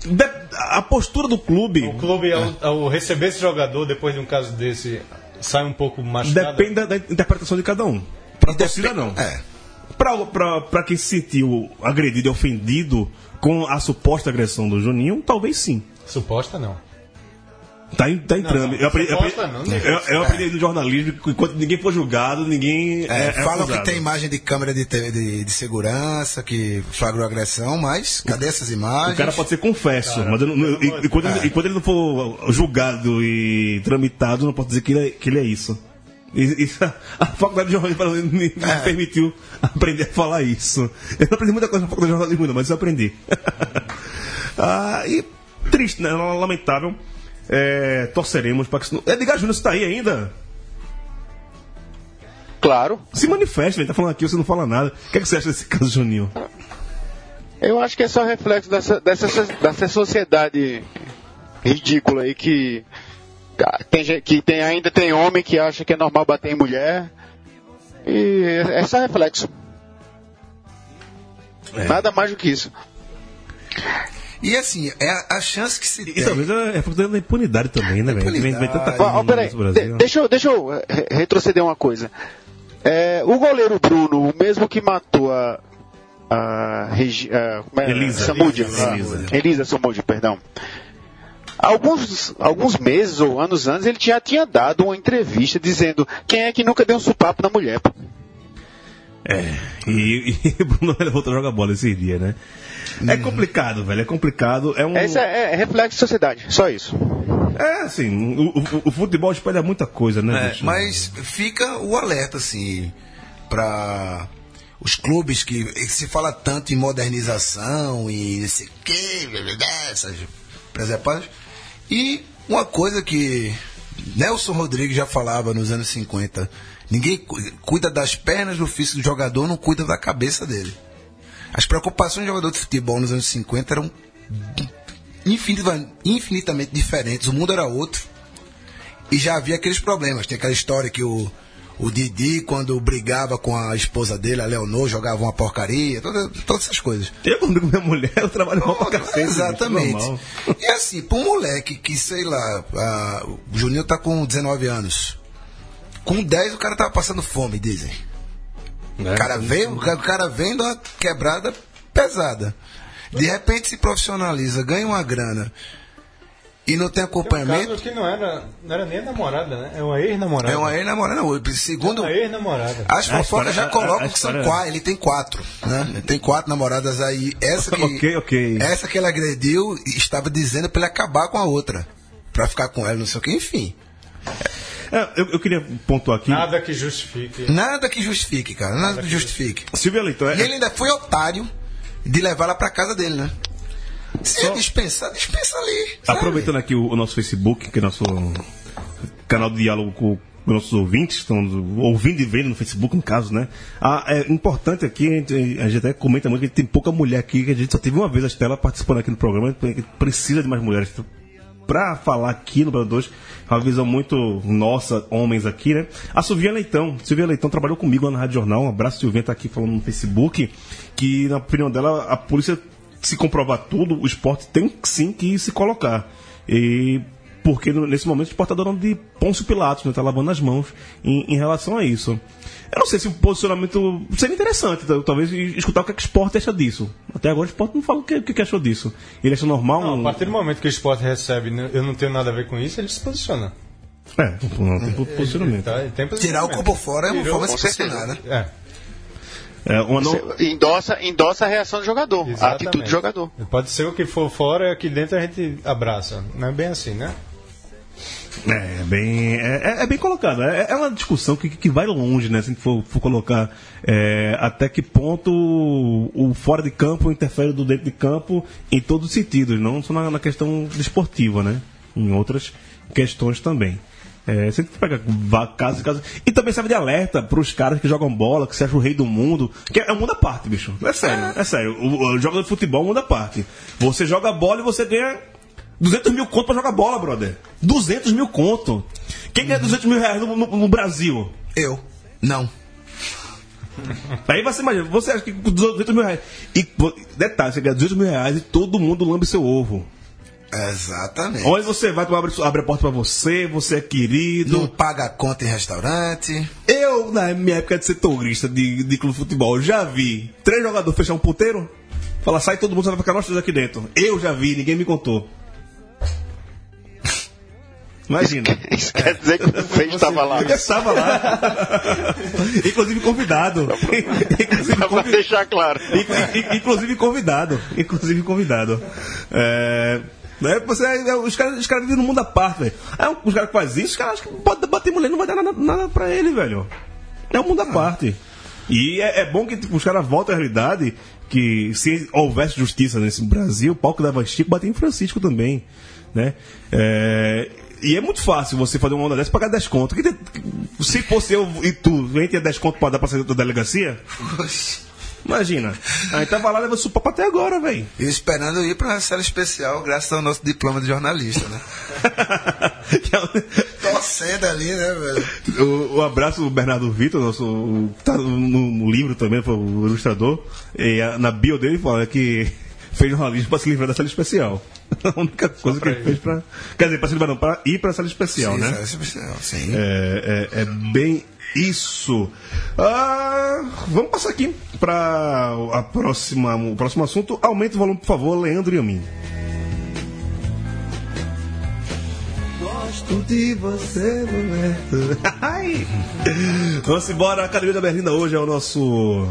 De- a postura do clube. O clube, ao, ao receber esse jogador, depois de um caso desse, sai um pouco machucado? Depende da, da interpretação de cada um. Pra torcida, não. É. Pra, pra, pra quem se sentiu agredido e ofendido com a suposta agressão do Juninho, talvez sim. Suposta, não. Tá em, tá em Não, trâmite. não, Eu aprendi, eu suposta aprendi, não, eu, eu aprendi no jornalismo que enquanto ninguém for julgado, ninguém. É, É, é falam que tem imagem de câmera de, de, de segurança, que flagrou agressão, mas cadê essas imagens? O cara pode ser confesso, mas eu não- e, e quando, ele- e quando ele não for julgado e tramitado, não posso dizer que ele é, que ele é isso. E- Isso, a faculdade de jornalismo me, me É. permitiu aprender a falar isso. Eu não aprendi muita coisa na faculdade de jornalismo, não, mas eu aprendi. ah, e triste, né? Lamentável. É, torceremos para que isso não... Edgar Júnior, você tá aí ainda? Claro. Se manifeste, ele tá falando aqui, você não fala nada. O que, é que você acha desse caso, Juninho? Eu acho que é só reflexo dessa, dessa, dessa sociedade ridícula aí que, tem, gente- que tem, ainda tem homem que acha que é normal bater em mulher. E é só reflexo. Nada mais do que isso. E assim, é a, a chance que se E tem. talvez é, é por causa da impunidade também, né, velho? Vem, vem tanta coisa peraí, de- deixa, eu- deixa eu re- retroceder uma coisa. É, o goleiro Bruno, o mesmo que matou a. a, Regi, a como é? Elisa. Samúdia. Elisa. Ah, Elisa. Elisa Samúdia, perdão. Alguns, alguns meses ou anos antes ele já tinha dado uma entrevista dizendo quem é que nunca deu um supapo na mulher. pô?" É, e, e o Bruno ele voltou a jogar bola esse dia, né? É complicado, velho, é complicado. É um. Esse é, é reflexo de sociedade, só isso. É, assim, o, o- o futebol espelha muita coisa, né, É, mas fica o alerta, assim, para os clubes que se fala tanto em modernização e não sei o que, essas presepadas. E uma coisa que Nelson Rodrigues já falava nos anos 50: ninguém cu- cuida das pernas do físico do jogador, não cuida da cabeça dele. As preocupações do jogador de futebol nos anos 50 eram infinita- infinitamente diferentes, o mundo era outro. E já havia aqueles problemas. Tem aquela história que o, o Didi, quando brigava com a esposa dele, a Leonor, jogava uma porcaria, toda- todas essas coisas. Eu, com minha mulher, eu trabalho mal pra cacete. Exatamente. E assim, pra um moleque que, sei lá, ah, o Juninho tá com 19 anos. Com 10 o cara tava passando fome, dizem. É. O cara vem, o cara- o cara vem de uma quebrada pesada. De repente se profissionaliza, ganha uma grana e não tem Tem um acompanhamento. caso que não era, não era nem a namorada, né? É uma ex-namorada. É uma ex-namorada, não. Segundo. Uma ex-namorada. As fofocas já a- colocam que são história- quatro. Ele tem quatro, né? Ele tem quatro namoradas aí. Essa que, Ok, ok. Essa que ele agrediu estava dizendo pra ele acabar com a outra. Pra ficar com ela, não sei o que, enfim. É, eu, eu queria pontuar aqui. Nada que justifique. Nada que justifique, cara. Nada que justifique. Silvia Leitão, é, E ele ainda foi otário de levar ela pra casa dele, né? Se Só- ele dispensar, dispensa ali. sabe? Aproveitando aqui o, o nosso Facebook, que é nosso canal de diálogo com os nossos ouvintes, estão ouvindo e vendo no Facebook, no caso, né? Ah, é importante aqui, a gente, a gente até comenta muito que tem pouca mulher aqui, que a gente só teve uma vez a Estela participando aqui no programa, a gente precisa de mais mulheres. Pra falar aqui no Brasil 2, uma visão muito nossa, homens aqui, né? A Silvia Leitão. Silvia Leitão trabalhou comigo lá na Rádio Jornal. Um abraço, Silvia, tá aqui falando no Facebook. Que, na opinião dela, a polícia, se comprovar tudo, o esporte tem sim que se colocar. E porque nesse momento o esporte está dando de Pôncio Pilatos, né? Tá lavando as mãos em, em relação a isso. Eu não sei se o posicionamento seria interessante, tal- talvez, escutar o que, é que o esporte acha disso. Até agora o esporte não fala o que, o que achou disso. Ele acha normal Não, um- a partir do momento que o esporte recebe, né, eu não tenho nada a ver com isso, ele se posiciona. É, não tem posicionamento. Tá? Tem Tirar o posicionamento. corpo fora é uma Tirou, forma de se posicionar, né? É, É, não... Você endossa, endossa a reação do jogador, a exatamente. atitude do jogador. Pode ser o que for fora, aqui dentro a gente abraça. Não é bem assim, né? É, bem, é, é- é bem colocado. É, é uma discussão que, que vai longe, né? Se a gente for, for colocar é, até que ponto o, o fora de campo interfere do dentro de campo em todos os sentidos, não só na, na questão desportiva, né? Em outras questões também. É, você tem que pegar va- casos e. E também serve de alerta para os caras que jogam bola, que se acham o rei do mundo. Que é um mundo à parte, bicho. É sério, é sério. O, o jogo de futebol é um mundo à parte. Você joga bola e você ganha 200 mil conto pra jogar bola, brother. 200 mil conto. Quem ganha 200 mil reais no, no- no Brasil? Eu. Não. Aí você imagina, você acha que com 200 mil reais. E detalhe, você ganha 200 mil reais e todo mundo lambe seu ovo. Exatamente. Onde você vai, tu abre, abre a porta pra você, você é querido. Não paga conta em restaurante. Eu, na minha época de setorista de, de clube de futebol, já vi três jogadores fechar um ponteiro. Falar, sai todo mundo, você vai ficar nós três aqui dentro. Eu já vi, ninguém me contou. Imagina. Isso quer dizer que você estava lá. Estava lá. Inclusive convidado. Inclusive pra deixar claro. Inclu- in- Inclusive convidado. Inclusive convidado. É. né, Você, é, os caras os caras vivem num mundo à parte, velho. Aí os caras que fazem isso, os caras acham que pode bater mulher, não vai dar nada, nada pra ele, velho. É um mundo à parte. E é, é bom que tipo, os caras voltem à realidade que se houvesse justiça nesse Brasil, o palco dava Chico bater em Francisco também. Né? É, e é muito fácil você fazer uma onda dessa e pagar 10 conto. Se fosse eu e tu, a gente ia 10 conto pra dar pra sair da delegacia? Imagina. Aí tava lá levando supapo até agora, velho. E esperando ir pra série especial, graças ao nosso diploma de jornalista, né? Torcendo ali, né, velho? O, o abraço do Bernardo Vitor, nosso, o- tá no, no livro também, foi o ilustrador. E a- na bio dele fala que fez jornalismo pra se livrar da série especial. A única coisa que ele fez pra. Quer dizer, pra se livrar não, pra ir pra série especial, Sim, né? série especial, sim. É, é- é bem isso. Ah, vamos passar aqui para a próxima, o próximo assunto. Aumente o volume, por favor, Leandro e a mim. Gosto de você, mulher. Ai. Vamos embora. A Academia da Berlinda hoje é o nosso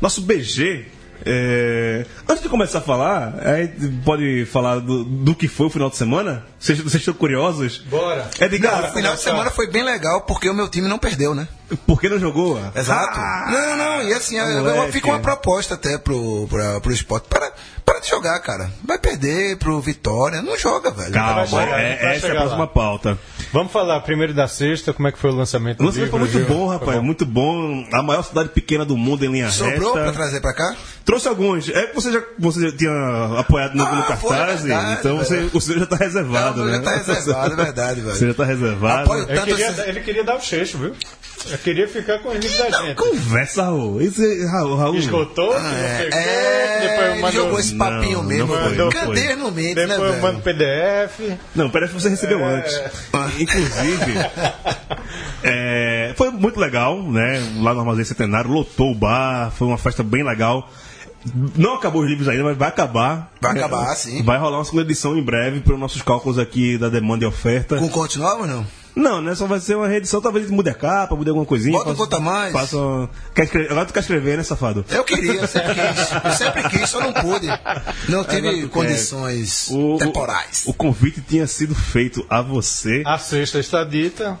nosso BG. É, Antes de começar a falar, a gente pode falar do, do que foi o final de semana? Vocês, vocês estão curiosos? Bora. É de Não, o final de semana foi bem legal porque o meu time não perdeu, né? Por que não jogou? Exato. Ah, não, não, e assim, eu- fica uma proposta até pro, pra, pro esporte. Para, para de jogar, cara. Vai perder pro Vitória. Não joga, velho. Calma, Vai chegar, é- vai essa é a próxima lá. pauta. Vamos falar primeiro da sexta, como é que foi o lançamento O lançamento foi muito bom, rapaz. Muito bom. A maior cidade pequena do mundo em linha Sobrou pra reta. trazer pra cá? Trouxe alguns. É que você já, você já tinha apoiado no, Ah, no foi, cartaz, verdade, então você, o seu já tá reservado, Não, né? já tá reservado, é verdade, velho. Você já tá reservado. Apoio Ele queria, assim- ele queria dar o cheixo, viu? Eu queria ficar com o livro da gente. Conversa, Raul. Esse, Raul, Raul. Esgotou, É, pegou, é, depois eu ele mando- jogou esse papinho Não, mesmo. não Cadê foi. no né, Depois eu mando? PDF. Não, parece que você recebeu É. antes. Inclusive, é, foi muito legal, né? Lá no Armazém Centenário, lotou o bar, foi uma festa bem legal. Não acabou os livros ainda, mas vai acabar. Vai acabar, sim. Vai rolar uma segunda edição em breve para os nossos cálculos aqui da demanda e oferta. Com conte novo ou não? Não, né? Só vai ser uma reedição, talvez mude a capa, mude alguma coisinha. Bota um faça- conta mais. Faça uma- Quer escrever... Agora tu quer escrever, né, safado? Eu queria, eu sempre quis. Eu sempre quis, só não pude. Não Agora tive condições O- o- temporais. O, convite tinha sido feito a você. A sexta está dita.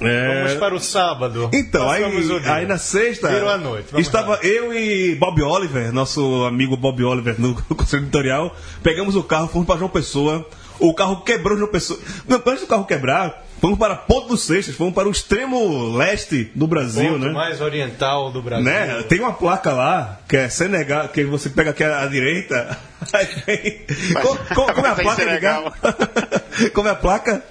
É, Vamos para o sábado. Então, aí, o aí na sexta. Virou a noite. Estava lá. eu e Bob Oliver, nosso amigo Bob Oliver no conselho editorial. Pegamos o carro, fomos para João Pessoa. O carro quebrou João Pessoa. Não, antes do carro quebrar, fomos para Ponto dos Seixas, fomos para o extremo leste do Brasil, Ponto né? mais oriental do Brasil. Né? Tem uma placa lá que é Senegal, que você pega aqui à direita. Aí Mas- Co- co- como é a mas é em placa, Senegal. Como é a placa?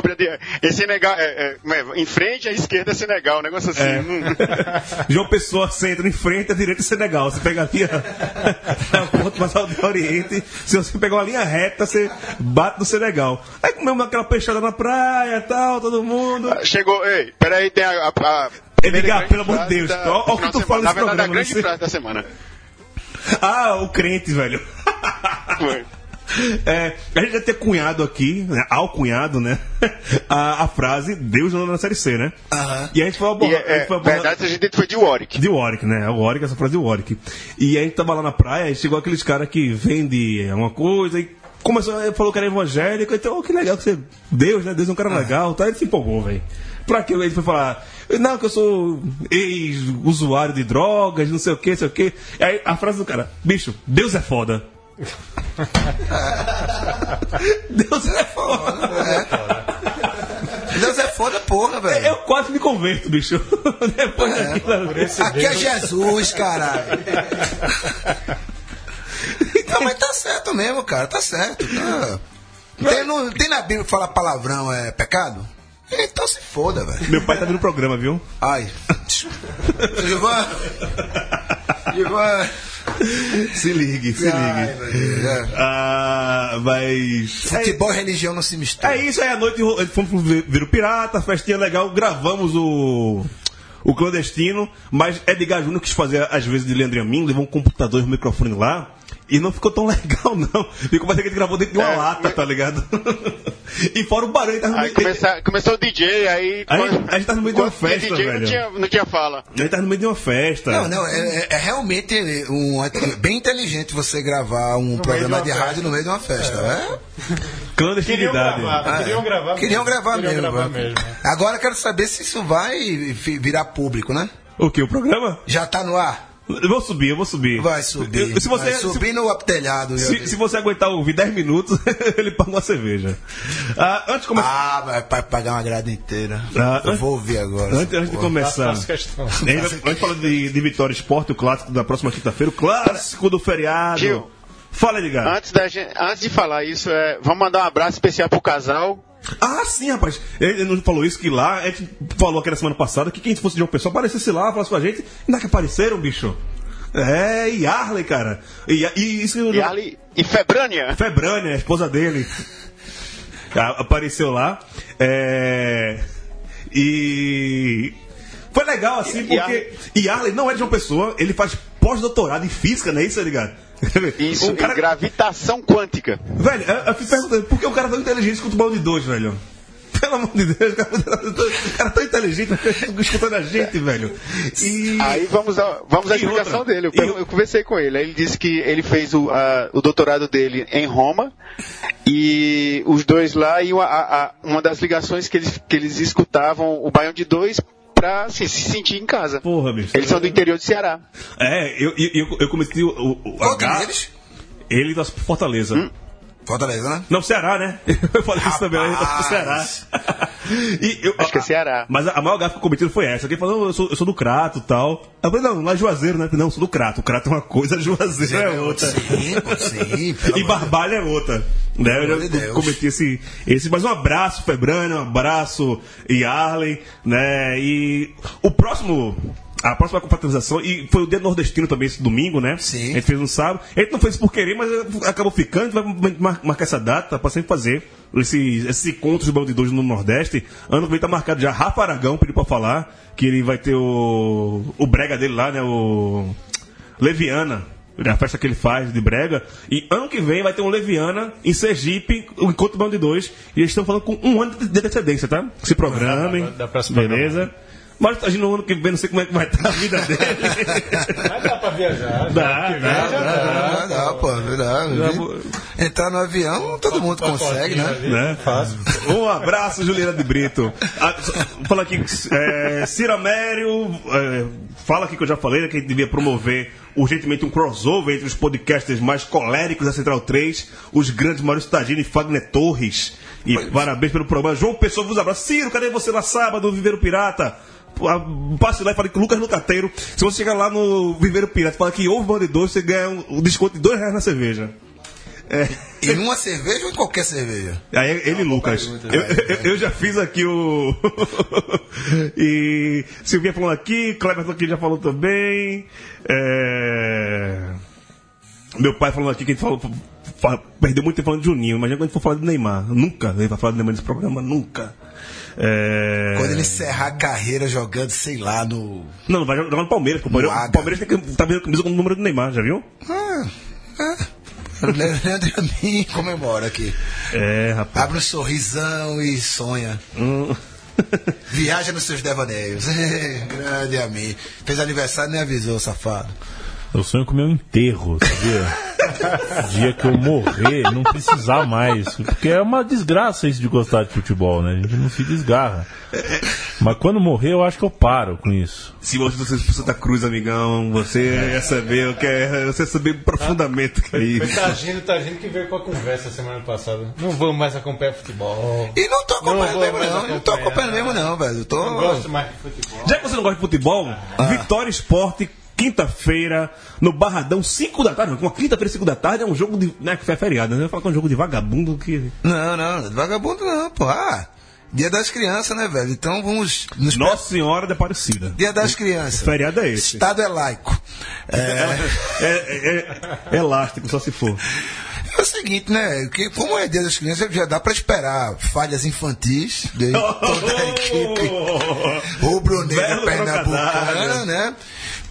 De- Esse Senegal, é, é, é? em frente à esquerda é Senegal, um negócio assim. É. Hum. João Pessoa centro em frente à direita é Senegal. Você pega a ponto mais ao do Oriente. Se você pegar uma linha reta, você bate no Senegal. Aí comemos aquela peixada na praia e tal, todo mundo. Chegou, ei, peraí, tem a. a, a Edgar, pelo amor de Deus, do o que tu fala nesse Na verdade, a programa, grande frase da semana. Ah, o crente, velho. Foi. É, a gente já ter cunhado aqui, né, ao cunhado, né? A, a frase Deus não na série C, né? Aham. E a gente foi abordar. é, é, verdade, a gente foi de Warwick. De Warwick, né? O Warwick, essa frase de Warwick. E a gente tava lá na praia e chegou aqueles caras que vendem uma coisa e começou, falou que era evangélico, então, oh, que legal que você. Deus, né? Deus é um cara legal, tá? Ele se empolgou, velho. Pra aquilo ele foi falar, não, que eu sou ex-usuário de drogas, não sei o que, não sei o que. Aí a frase do cara, bicho, Deus é foda. Deus é foda. Deus é foda, porra, velho. Eu quase me converto, bicho. Depois daquilo. Aqui é Jesus, caralho. Então, mas tá certo mesmo, cara, tá certo. Tá. Tem, no- tem na Bíblia que fala palavrão é pecado? Então se foda, velho. Meu pai tá vendo o programa, viu? Ai. Gilvan. Gilvan. Se ligue, se Ai, ligue. é. Ah, mas. Futebol e religião não se misturam. É isso aí, à noite ro- fomos pro Vi- Viro Pirata, festinha legal, gravamos o. O clandestino, mas Edgar Júnior quis fazer às vezes de Leandro Amin, levou um computador e um microfone lá. E não ficou tão legal, não. Ficou parecendo que ele gravou dentro de uma É, lata, tá ligado? e fora o barulho, tá no Aí meio. começa- começou o DJ, aí. Aí a gente tá no meio de uma festa, DJ, velho. Não tinha, não tinha fala. Ele tá no meio de uma festa. Não, não, é, é- é realmente um, é bem inteligente você gravar um programa de de, rádio no meio de uma festa, né? Queriam Clandestinidade. gravar, queriam gravar Queriam mesmo. gravar Queriam mesmo. gravar né? mesmo. Agora eu quero saber se isso vai virar público, né? O que? O programa? Já tá no ar? Eu vou subir, eu vou subir. Vai subir. Eu- se você, vai subir no telhado. se, se você aguentar ouvir 10 minutos, ele paga uma cerveja. Ah, antes de começar. Ah, vai pa- pagar uma grade inteira. Ah, eu vou ouvir agora. Antes, antes de começar. Ainda, antes falar de, de Vitória Esporte, o clássico da próxima quinta-feira, o clássico do feriado. Tio. Fala, Edgar. Antes, da gente, antes de falar isso, é, vamos mandar um abraço especial pro casal. Ah, sim, rapaz. Ele não falou isso que lá, a gente falou aqui na semana passada que quem fosse de uma pessoa aparecesse lá, falasse com a gente. Ainda que apareceram, bicho. É, e Arley, cara. E, e isso. E Ali e Febrânia. Febrânia, a esposa dele. Apareceu lá. É, E. Foi legal, assim, porque. Arley- E Arley não é de uma pessoa, ele faz pós-doutorado em física, não é isso, tá ligado? Isso, o cara, gravitação quântica. Velho, eu, eu fico perguntando, por que o cara é tão inteligente quanto o balde de dois, velho? Pelo amor de Deus, o cara, o cara é tão inteligente, escutando a gente, velho. E. Aí vamos, a, vamos à E explicação outra? dele. Eu, E eu conversei com ele. Aí Ele disse que ele fez o, a- o doutorado dele em Roma e os dois lá iam a, a- a- uma das ligações que eles, que eles escutavam o Baião de Dois pra assim, se sentir em casa. Porra, bicho. Eles são do interior de Ceará. É, eu, eu, eu, cometi o, o, o Qual H. deles? Ele da Fortaleza. Hum? Fortaleza, né? Não, Ceará, né? Eu falei isso também, tá pro Ceará. Rapaz. E eu- Acho que é Ceará. Mas a, a maior gafa que eu cometi foi essa. Quem falou, eu sou, eu sou do Crato e tal. Eu falei, não, lá é Juazeiro, né? Eu Não, eu sou do Crato. O Crato é uma coisa, Juazeiro é outra. Sim, sim. E Barbalha é outra. Né? Eu já Deus. cometi esse, esse. Mas um abraço, Febrano, um abraço, Yarley, né? E o próximo. A próxima confraternização, e foi o dia nordestino também esse domingo, né? Sim. A gente fez um sábado. A gente não fez por querer, mas acabou ficando. A gente vai mar- marcar essa data pra sempre fazer esse, esses encontros de bandidores no Nordeste. Ano que vem tá marcado já. Rafa Aragão pediu pra falar que ele vai ter o, o brega dele lá, né? O Leviana. A festa que ele faz de brega. E ano que vem vai ter um Leviana em Sergipe, o Encontro Bando de Dois. E eles estão falando com um ano de antecedência, tá? Se programem. Dá pra- dá se beleza? Mas gente no ano que vem, não sei como é que vai estar a vida dele. Mas dá pra viajar. Dá, vem dá, já Ah, dá, pô, verdade. Já vou- Entrar no avião, todo mundo consegue, né? né? Um abraço, Juliana de Brito. Ah, Fala aqui, é, Cira Mério, é, fala aqui que eu já falei, né, que a gente devia promover urgentemente um crossover entre os podcasters mais coléricos da Central 3, os grandes Maurício Tagino e Fagner Torres. E parabéns pelo programa. João Pessoa vos abraça. Ciro, cadê você na sábado, Viveiro Pirata? Passe lá e fale com o Lucas Lucateiro. Se você chegar lá no Viveiro Pirata e falar que houve dois, você ganha um, desconto de dois reais na cerveja. É. Em uma cerveja ou em qualquer cerveja? Aí ele e Lucas. Eu, eu- eu já fiz aqui o. e Silvia falando aqui, Kleber aqui já falou também. É, Meu pai falando aqui que a gente falou. fa- Perdeu muito tempo falando de Juninho. Imagina quando a gente for falar de Neymar. Nunca. Ele vai falar de Neymar nesse programa, nunca. É... Quando ele encerrar a carreira jogando, sei lá, no. Não, vai jogar no Palmeiras. O Palmeiras, o Palmeiras tem que tá vendo a camisa com o número do Neymar, já viu? Ah, ah. Leandro Amin comemora aqui. É, rapaz. Abre um sorrisão e sonha. Hum. Viaja nos seus devaneios. Grande Amin. Fez aniversário e nem avisou, safado. Eu sonho com o meu enterro, sabia? O dia que eu morrer, não precisar mais. Porque é uma desgraça isso de gostar de futebol, né? A gente não se desgarra. Mas quando morrer, eu acho que eu paro com isso. Se você fosse pro Santa Cruz, amigão, você ia saber o que é. Você ia saber profundamente o que é isso. Tagino, Tagino que veio com a conversa semana passada. Não vou mais acompanhar futebol. E não tô acompanhando mesmo, não. Não tô acompanhando mesmo, não, velho. Eu tô. Não gosto mais de futebol. Já que você não gosta de futebol, Vitória Esporte, quinta-feira, no Barradão, 5 da tarde. Uma quinta-feira, 5 da tarde, é um jogo de. Né, que foi feriado, né? Eu ia falar que é um jogo de vagabundo que. Não, não, vagabundo não, pô. Ah, dia das crianças, né, velho? Então vamos. Nos Nossa Senhora da Aparecida. Dia das crianças. O feriado é esse. Estado é laico. É, É, é- é elástico, só se for. é o seguinte, né? Que como é dia das crianças, já dá pra esperar falhas infantis de toda a equipe rubro-negra Belo pernambucana, trocadilho. né?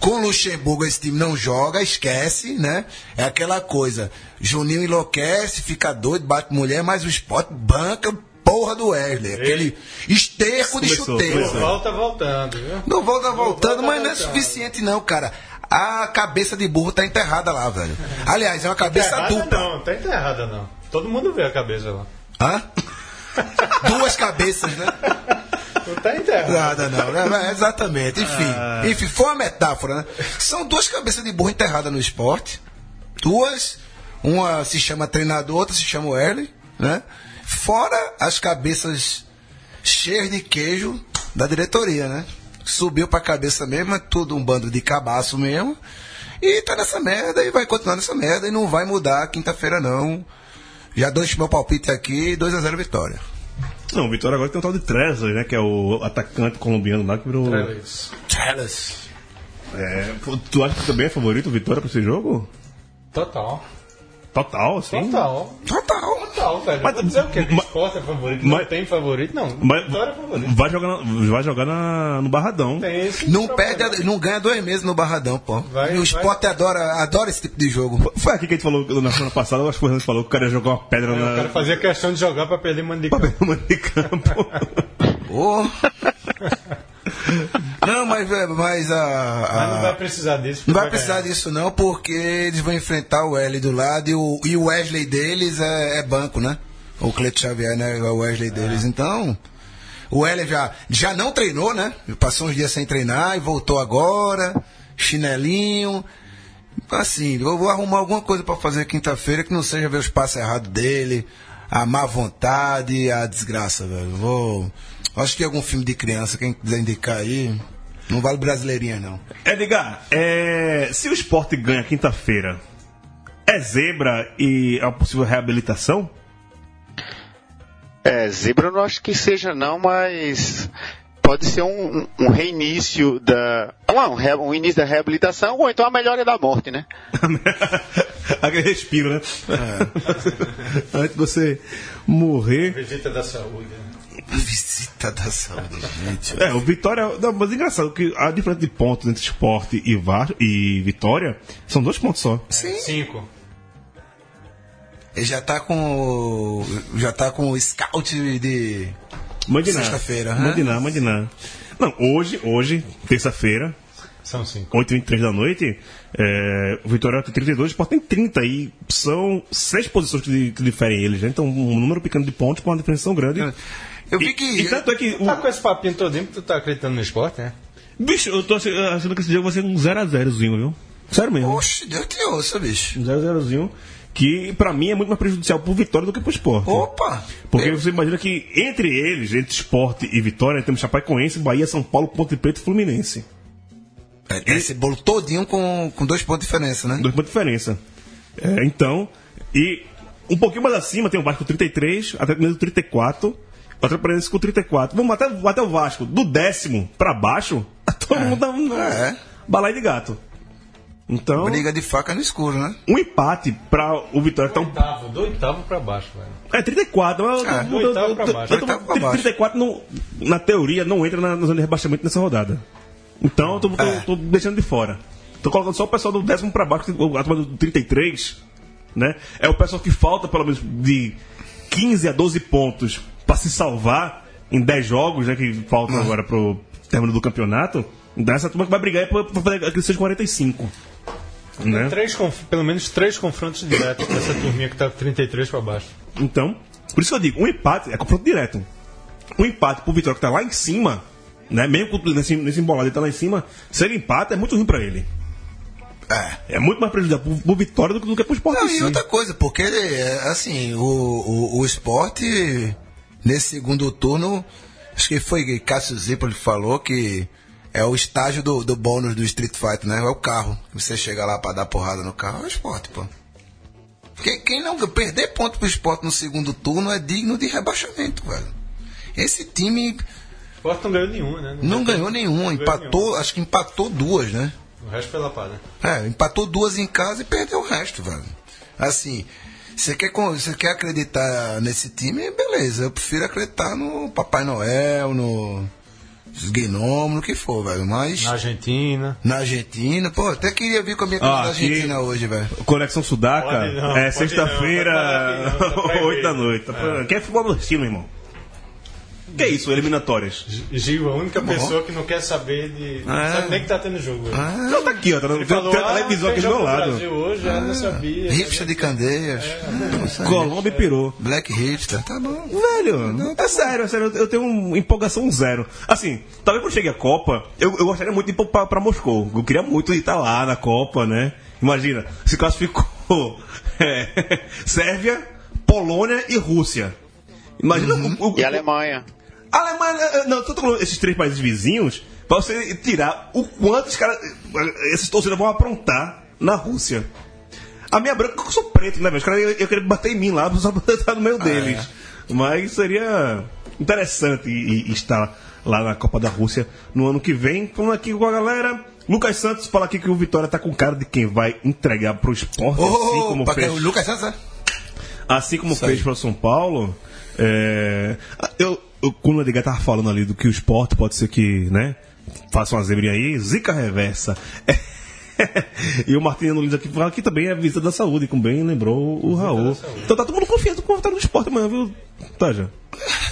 Com Luxemburgo esse time não joga, esquece, né? É aquela coisa. Juninho enlouquece, fica doido, bate mulher, mas o esporte banca porra do Wesley. Aquele esterco de Começou, chuteiro. começou. Volta voltando, viu? Não volta voltando, volta mas não é voltando. suficiente não, cara. A cabeça de burro tá enterrada lá, velho. Aliás, é uma cabeça Enterrada dupla. não, tá enterrada não. Todo mundo vê a cabeça lá. Hã? Duas cabeças, né? Não tá enterrada. Nada, não. né? Mas, Exatamente. Enfim, enfim, foi uma metáfora, né? São duas cabeças de burro enterradas no esporte. Duas. Uma se chama treinador, outra se chama Erle, né? Fora as cabeças cheias de queijo da diretoria, né? Subiu pra cabeça mesmo, é tudo um bando de cabaço mesmo. E tá nessa merda e vai continuar nessa merda e não vai mudar quinta-feira, não. Já dou esse meu palpite aqui, 2x0 vitória. Não, o Vitória agora tem um tal de Trezor, né? Que é o atacante colombiano lá que virou. Trellis. É, pô, tu acha que também é favorito o Vitória pra esse jogo? Total. Total, assim? Total. Total. Total, velho. Mas- Vou dizer o quê? Que mas- esporte é favorito? mas- não tem favorito, não. Mas Vitória é favorito. vai jogar, na- vai jogar na- no Barradão. Tem esse Não problema. perde, a- não ganha dois meses no Barradão, pô. Vai- e o esporte adora, adora esse tipo de jogo. Foi aqui que a gente falou na semana passada, eu acho que o Fernando falou que o cara ia jogar uma pedra É, na. O cara fazia questão de jogar pra perder mano de campo. mano de campo. Ô. não, mas, é, mas a. a- Mas não vai precisar disso. não vai porque precisar ganhar. disso, não, porque eles vão enfrentar o L do lado e o, e o Wesley deles é, é banco, né? O Cleto Xavier, né? É o Wesley deles. Então. O L já, já não treinou, né? Passou uns dias sem treinar e voltou agora. Chinelinho. Assim, eu vou arrumar alguma coisa pra fazer quinta-feira que não seja ver os passos errados dele, a má vontade, a desgraça, velho. Vou. Acho que tem algum filme de criança, quem quiser indicar aí. Não vale brasileirinha, não. Edgar, é, se o esporte ganha quinta-feira, é zebra e é uma possível reabilitação? É, zebra eu não acho que seja não, mas pode ser um, um reinício da. Não, um, um início da reabilitação ou então a melhora da morte, né? Aquele respiro, né? Antes de você morrer. Visita da saúde. né? Visita da saúde, gente. É, o Vitória. Não, mas é engraçado que a diferença de pontos entre esporte e, Va- e Vitória são dois pontos só. Sim. Cinco. Ele já tá com. o- Já tá com o scout de. Mandiná. Sexta-feira, né? Mandiná, Mandiná. Não, hoje, hoje, terça-feira, São cinco. 8h23 da noite, é, o Vitória tem 32, o Sport tem 30. E são seis posições que, que diferem eles, né? Então, um número pequeno de pontos com uma diferença tão grande. Eu vi E- que. E, tanto é que. o- Tá com esse papinho todinho que tu tá acreditando no esporte, né? bicho, eu tô ach- achando que esse jogo vai ser um 0x0zinho, viu? Sério mesmo. Oxe, Deus te ouça, bicho. Um 0x0zinho. Que pra mim é muito mais prejudicial pro Vitória do que pro Esporte. Opa! Porque você imagina que entre eles, entre Esporte e Vitória, temos Chapecoense, Bahia, São Paulo, Ponte Preta e Fluminense. É, tem esse bolo todinho com, com dois pontos de diferença, né? Dois pontos de diferença. É, então, e um pouquinho mais acima tem o Vasco com 33, Atlético Mineiro com 34, o Atlético Paranaense com 34. Vamos até, até o Vasco, do décimo pra baixo, todo mundo dá um É. balai de gato. Então, Briga de faca no escuro, né? um empate pra o Vitória que tá um Oitavo, do oitavo pra baixo, velho. É, 34. mas É, do eu- oitavo eu- baixo. tô- Oitavo pra baixo. 34, não, na teoria, não entra na, na zona de rebaixamento nessa rodada. Então, eu tô, tô- É. tô deixando de fora. Tô colocando só o pessoal do décimo pra baixo, que- a turma do 33, né? É o pessoal que falta, pelo menos, de 15 a 12 pontos pra se salvar em 10 jogos, né? Que faltam agora pro término do campeonato. Então, essa turma que vai brigar é pra, pra fazer aquele seus 45. Né? Três pelo menos três confrontos diretos com essa turminha que tá 33 pra baixo. Então, por isso que eu digo, um empate é confronto direto. Um empate pro Vitória que tá lá em cima, né? Mesmo nesse, nesse embolado ele tá lá em cima, se ele empata é muito ruim pra ele. É. É muito mais prejudicial pro, pro Vitória do que, do que pro Sport Não, e outra coisa, porque é, assim, o, o, o esporte, nesse segundo turno, acho que foi Cássio Zipoli que falou que é o estágio do, do bônus do Street Fighter, né? É o carro. Você chega lá pra dar porrada no carro, é o esporte, pô. Quem, quem não perder ponto pro esporte no segundo turno é digno de rebaixamento, velho. Esse time O Sport não ganhou nenhum, né? não ganhou nenhuma, ganhou empatou, acho que empatou duas, né? O resto foi lapada. É, empatou duas em casa e perdeu o resto, velho. Assim, você quer, você quer acreditar nesse time, beleza. Eu prefiro acreditar no Papai Noel, no Gnomo, no que for, velho. Mas Na Argentina. na Argentina, pô, até queria vir com a minha camisa Ah, da Argentina hoje, velho. Conexão Sudaca não, é sexta-feira, não, tá tá 8 da noite. Tá Quer futebol nordestino, irmão? Que é isso, eliminatórias? Gil, a única pessoa que não quer saber de. Não É. sabe nem que tá tendo jogo. hoje. Não, tá aqui, ó. Tá, tem, falou, tem a ah, televisão aqui do meu no lado. Brasil hoje, eu não sabia. Hipster de Candeias. Aí. Colômbia e pirou. Black Hipster, tá bom. Velho, é sério, é sério, eu- tenho uma empolgação zero. Assim, talvez quando chegue a Copa, eu, eu gostaria muito de ir pra, pra- Moscou. Eu queria muito estar lá na Copa, né? Imagina, se classificou é, Sérvia, Polônia e Rússia. Imagina o, o, E a Alemanha. Alemanha, eh, não, tô falando esses três países vizinhos, pra você tirar o quanto os caras, eh, esses torcedores vão aprontar na Rússia. A minha branca, eu sou preto, né, velho? Os caras iam iam querer bater em mim lá, só pra eu estar no meio deles. Mas seria interessante i- i- estar lá na Copa da Rússia no ano que vem. Falando aqui com a galera. Lucas Santos fala aqui que o Vitória tá com cara de quem vai entregar pro esporte, assim como fez o Lucas Santos, né? assim como Isso fez aí. para São Paulo, é, eu, eu, quando o Edgar tava falando ali do que o esporte pode ser que, né, faça uma zebrinha aí, zica reversa. e o Martiniano Lins aqui fala que também é visita da saúde, como bem lembrou o Raul. Então tá todo mundo confiante com o tá no esporte amanhã, viu, Taja?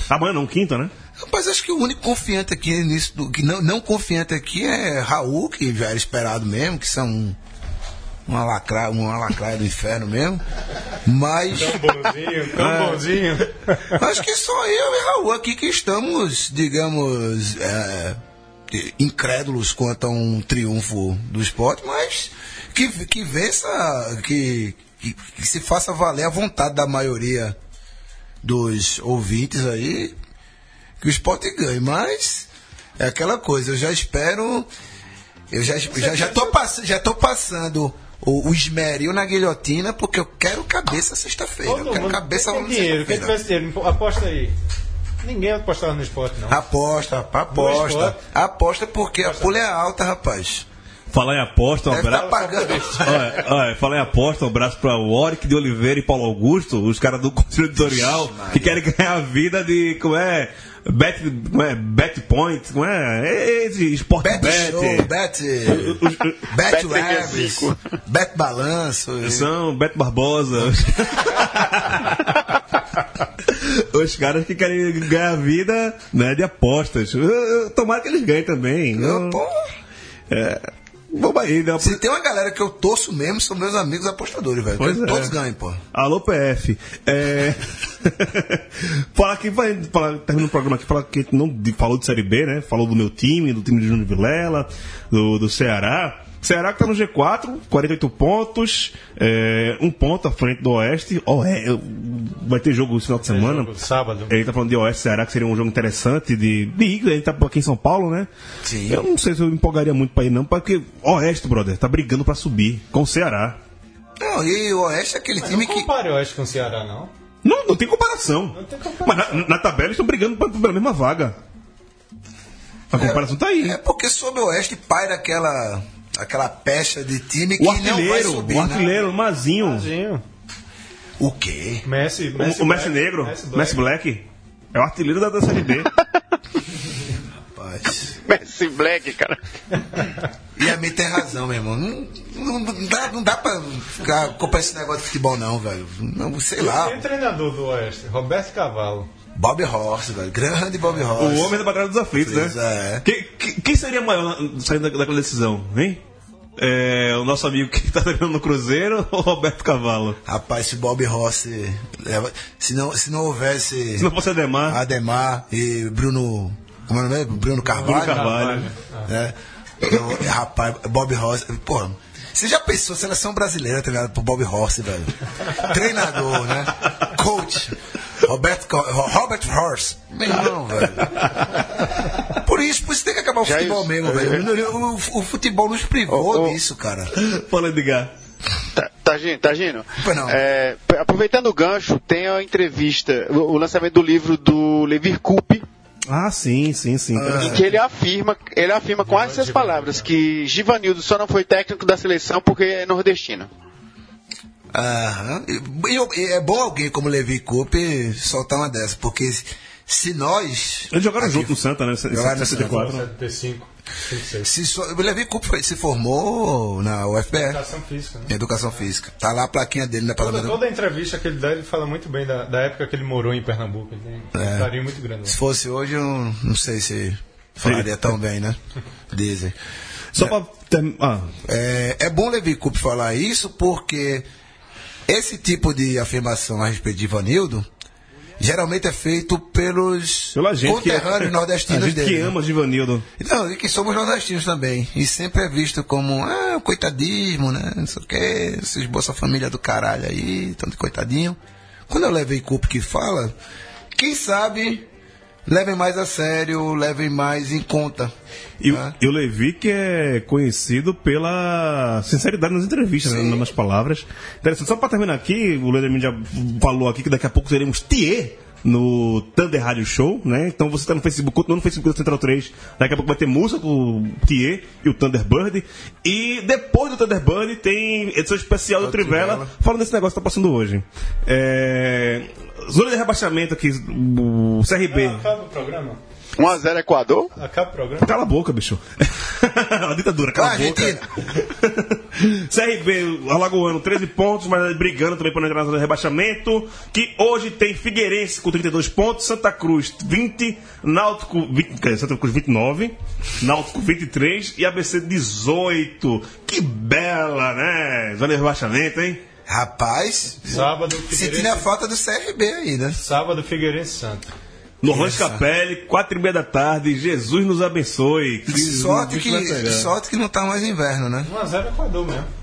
Amanhã não, quinta, né? Rapaz, acho que o único confiante aqui nisso, do- que não, não confiante aqui é Raul, que já era esperado mesmo, que são uma lacraia, uma lacraia do inferno mesmo. Mas Tão bonzinho, tão É. bonzinho. acho que só eu e Raul aqui que estamos, digamos, é, incrédulos quanto a um triunfo do esporte, mas que, que vença, que, que, que se faça valer a vontade da maioria dos ouvintes aí, que o esporte ganhe, mas é aquela coisa, eu já espero. Eu já, já, já, tô, pass, já tô passando o, o esmeril na guilhotina, porque eu quero cabeça sexta-feira. Eu quero mundo cabeça tem na dinheiro. Quem tivesse dinheiro, aposta aí. Ninguém apostava no esporte, não. Aposta, rapaz, aposta. Aposta porque a pulha é alta, rapaz. Falar em aposta, um abraço. tá pagando. Olha, olha, falar em aposta, um abraço para o Oric de Oliveira e Paulo Augusto, os caras do Conselho Editorial, que querem ganhar a vida de, como é, bet, como é, bet point, como é, esse esporte Bet, bet. show, bet, bet Bet 35. bet balanço. São Beto Barbosa. Os caras que querem ganhar a vida né, de apostas. Tomara que eles ganhem também. Eu, Eu- é, vamos aí, né? se tem uma galera que eu torço mesmo, são meus amigos apostadores, velho. Que é. Todos ganhem, pô. Alô, PF. É... falar aqui, vai, falar, termina o programa aqui, falar que a gente não falou de Série B, né? Falou do meu time, do time de Júnior Vilela, do, do Ceará. Ceará que tá no G4, 48 pontos, é, um ponto à frente do Oeste. Oh, é, vai ter jogo esse final de semana. jogo sábado. Ele tá falando de Oeste Ceará, que seria um jogo interessante de, de Eagles, ele tá aqui em São Paulo, né? Sim. Eu não sei se eu me empolgaria muito pra ir, não, porque Oeste, brother, tá brigando pra subir com o Ceará. Não, e o Oeste é aquele Mas time não que. compare o Oeste com o Ceará, não. Não, não tem comparação. Não tem comparação. Mas na, na tabela eles estão brigando pela mesma vaga. A comparação tá aí. É porque sobre o Oeste paira aquela. Aquela pecha de time que o não vai artilheiro, subir. o né? artilheiro, o Mazinho. Imagina. O quê? Messi, O, o Messi Negro, Messi Messi Black. É o artilheiro da, da Série B. Rapaz. Messi Black, cara. E a mim tem razão, meu irmão. Não, não, não dá, não dá pra ficar comprar esse negócio de futebol, não, velho. Não, sei lá. E o treinador do Oeste? Roberto Cavalo. Bob Horse, velho. Grande Bob Horse. o homem da batalha dos aflitos, né? é. Quem, seria maior saindo da- daquela decisão, hein? É, o nosso amigo que tá treinando no Cruzeiro ou Roberto Cavalo? Rapaz, se Bob Rossi. Se não, se não houvesse. Se não fosse Ademar. Ademar e Bruno. Como é o nome? Bruno Carvalho. Bruno Carvalho. né? Eu- rapaz, Bob Rossi. Pô, você já pensou seleção brasileira treinada por Bob Rossi, velho? Treinador, né? Coach. Roberto, Robert Horse. Meu irmão, velho. Por isso, por isso tem que acabar o Já futebol isso. mesmo, velho. O, o- o futebol nos privou Ô, ô. disso, cara. Fala, Edgar. Tá, tá, Gino, tá, Gino? Pois não. É, aproveitando o gancho, tem a entrevista, o, o lançamento do livro do Levir Coupe, Ah, sim, sim, sim. em que ele afirma, ele afirma com essas palavras que Givanildo só não foi técnico da seleção porque é nordestino. Aham. E, e- e é bom alguém como Levi Coupe soltar uma dessa, porque se- nós. Eles jogaram aqui- junto no Santa, né? Jogaram no 64. 75, 56. Se so, o Levi Coupe foi- se formou na UFPR, Educação física, né? Educação Física. Tá lá a plaquinha dele na Toda, Parlamento. toda a entrevista que ele dá, ele fala muito bem da, da época que ele morou em Pernambuco. Ele tem um É. carinho muito grande. Se fosse hoje, eu não sei se falaria tão bem, né? Dizem. Só pra. ter- Ah, É, é bom Levi Coupe falar isso porque esse tipo de afirmação a respeito de Ivanildo geralmente é feito pelos pela gente que, conterrâneos nordestinos a gente dele. que né? ama Givanildo. Não, e que somos nordestinos também. E sempre é visto como, ah, coitadismo, né? Não sei o que, esses Bolsa Família do caralho aí, tanto coitadinho. Quando eu levei culpa que fala, quem sabe levem mais a sério, levem mais em conta. E, o- né? e o Levi que é conhecido pela sinceridade nas entrevistas, né, nas palavras. Interessante. Só para terminar aqui, o Ledermin já falou aqui que daqui a pouco teremos Thier no Thunder Radio Show, né? Então você está no Facebook, continua no Facebook da Central 3. Daqui a pouco vai ter música com o Thier e o Thunderbird. E depois do Thunderbird tem edição especial do Trivela, Trivela. falando desse negócio que tá passando hoje. É... Zona de rebaixamento aqui, o CRB. Acaba o programa? 1x0 Equador? Acaba o programa? Cala a boca, bicho. a ditadura, cala Ah, a boca. CRB, Alagoano, 13 pontos, mas brigando também para não entrar no rebaixamento. Que hoje tem Figueirense com 32 pontos, Santa Cruz 20, Náutico 20, quer dizer, Santa Cruz 29, Náutico 23 e ABC 18. Que bela, né? Zona de rebaixamento, hein? Rapaz, Sábado, sentindo a Figueirense, falta do CRB aí, né? sábado, Figueirense Santo. No Rancho Capelli, 4 e meia da tarde. Jesus nos abençoe. Que Sorte que, sorte que não tá mais inverno, né? 1x0 Equador mesmo.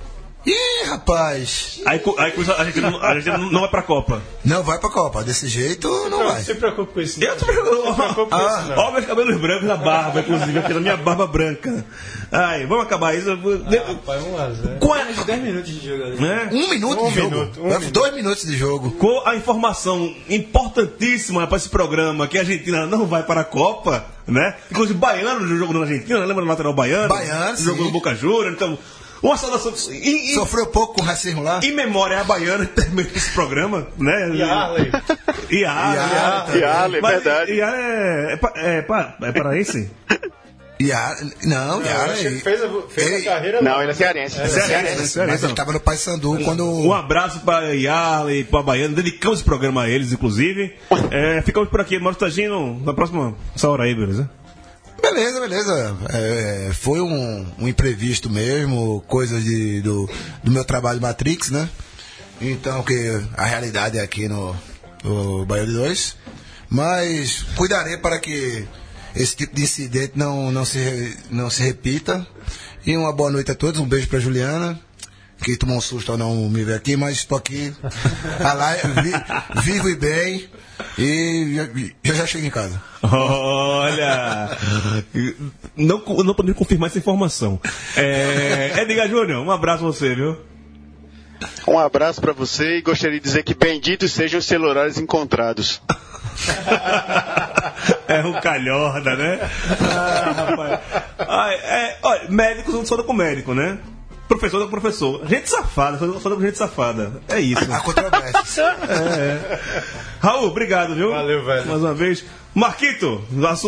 Ih, rapaz! Aí, aí a gente, não, a gente não vai pra Copa. Não vai pra Copa, desse jeito não Não vai. se preocupe com isso. Eu Não. tô Não se preocupe com isso, não. Olha meus cabelos brancos na barba, inclusive, aqui na minha barba branca. Ai, vamos acabar isso. Rapaz, 1x0. Com a, 10 minutos de jogo ali. né? Um minuto Um de jogo. minuto, um minuto. Dois minutos de jogo. Com a informação importantíssima para esse programa que a Argentina não vai para a Copa, né? Inclusive, Baiano jogou na Argentina, lembra do lateral Baiano? Baiano, Jogou sim. no Boca Juniors, então. Uma saudação. Em, em, Sofreu pouco com o racismo lá. em memória a Baiana termina esse programa, né? E Arley. E Arley E Ale, Mas verdade. E é, é, pa- é, pa- é paraense? Yara, não, que ele fez a, fez Ele- a carreira Não, ele é cearense. É cearense, Mas é cearense. ele tava no Paysandu quando. Um abraço para Yarley, para Baiano. Dedicamos esse programa a eles, inclusive. É, ficamos por aqui. Tagino, na próxima essa hora aí, beleza? Beleza, beleza. É, foi um, um imprevisto mesmo, coisa de, do, do meu trabalho Matrix, né? Então, que a realidade é aqui no, no Bahia de 2. Mas cuidarei para que esse tipo de incidente não, não, se, não se repita. E uma boa noite a todos. Um beijo para Juliana, que tomou um susto ao não me ver aqui, mas estou aqui a live, vi- vivo e bem. E já, já chego em casa. Olha! Não, não podemos confirmar essa informação. É, Edgar Júnior, um abraço a você, viu? Um abraço pra você e gostaria de dizer que benditos sejam os celulares encontrados. É um calhorda, né? Ah, rapaz. Ai, é, olha, médicos não só com médico, né? Professor com professor. Gente safada, só com gente safada. É isso. Há controvérsias. É. Raul, obrigado, viu? Valeu, velho. Mais uma vez. Marquito,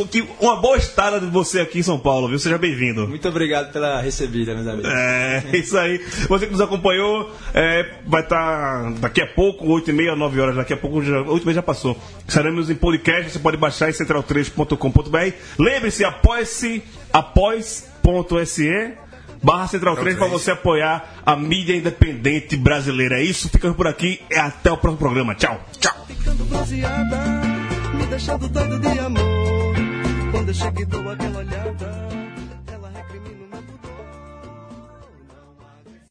que uma boa estada de você aqui em São Paulo, viu? Seja bem-vindo. Muito obrigado pela recebida, meus amigos. É, isso aí. Você que nos acompanhou, é, vai estar daqui a pouco, 8 e meia, 9 horas, daqui a pouco, já, 8 e meia já passou. Estaremos em podcast, você pode baixar em central3.com.br. Lembre-se, apoie-se, após.se barra Central 3 para você apoiar a mídia independente brasileira. É isso, ficamos por aqui e até o próximo programa. Tchau. Tchau. ficando bronzeada, me deixando doido de amor. Quando eu chego e dou aquela olhada.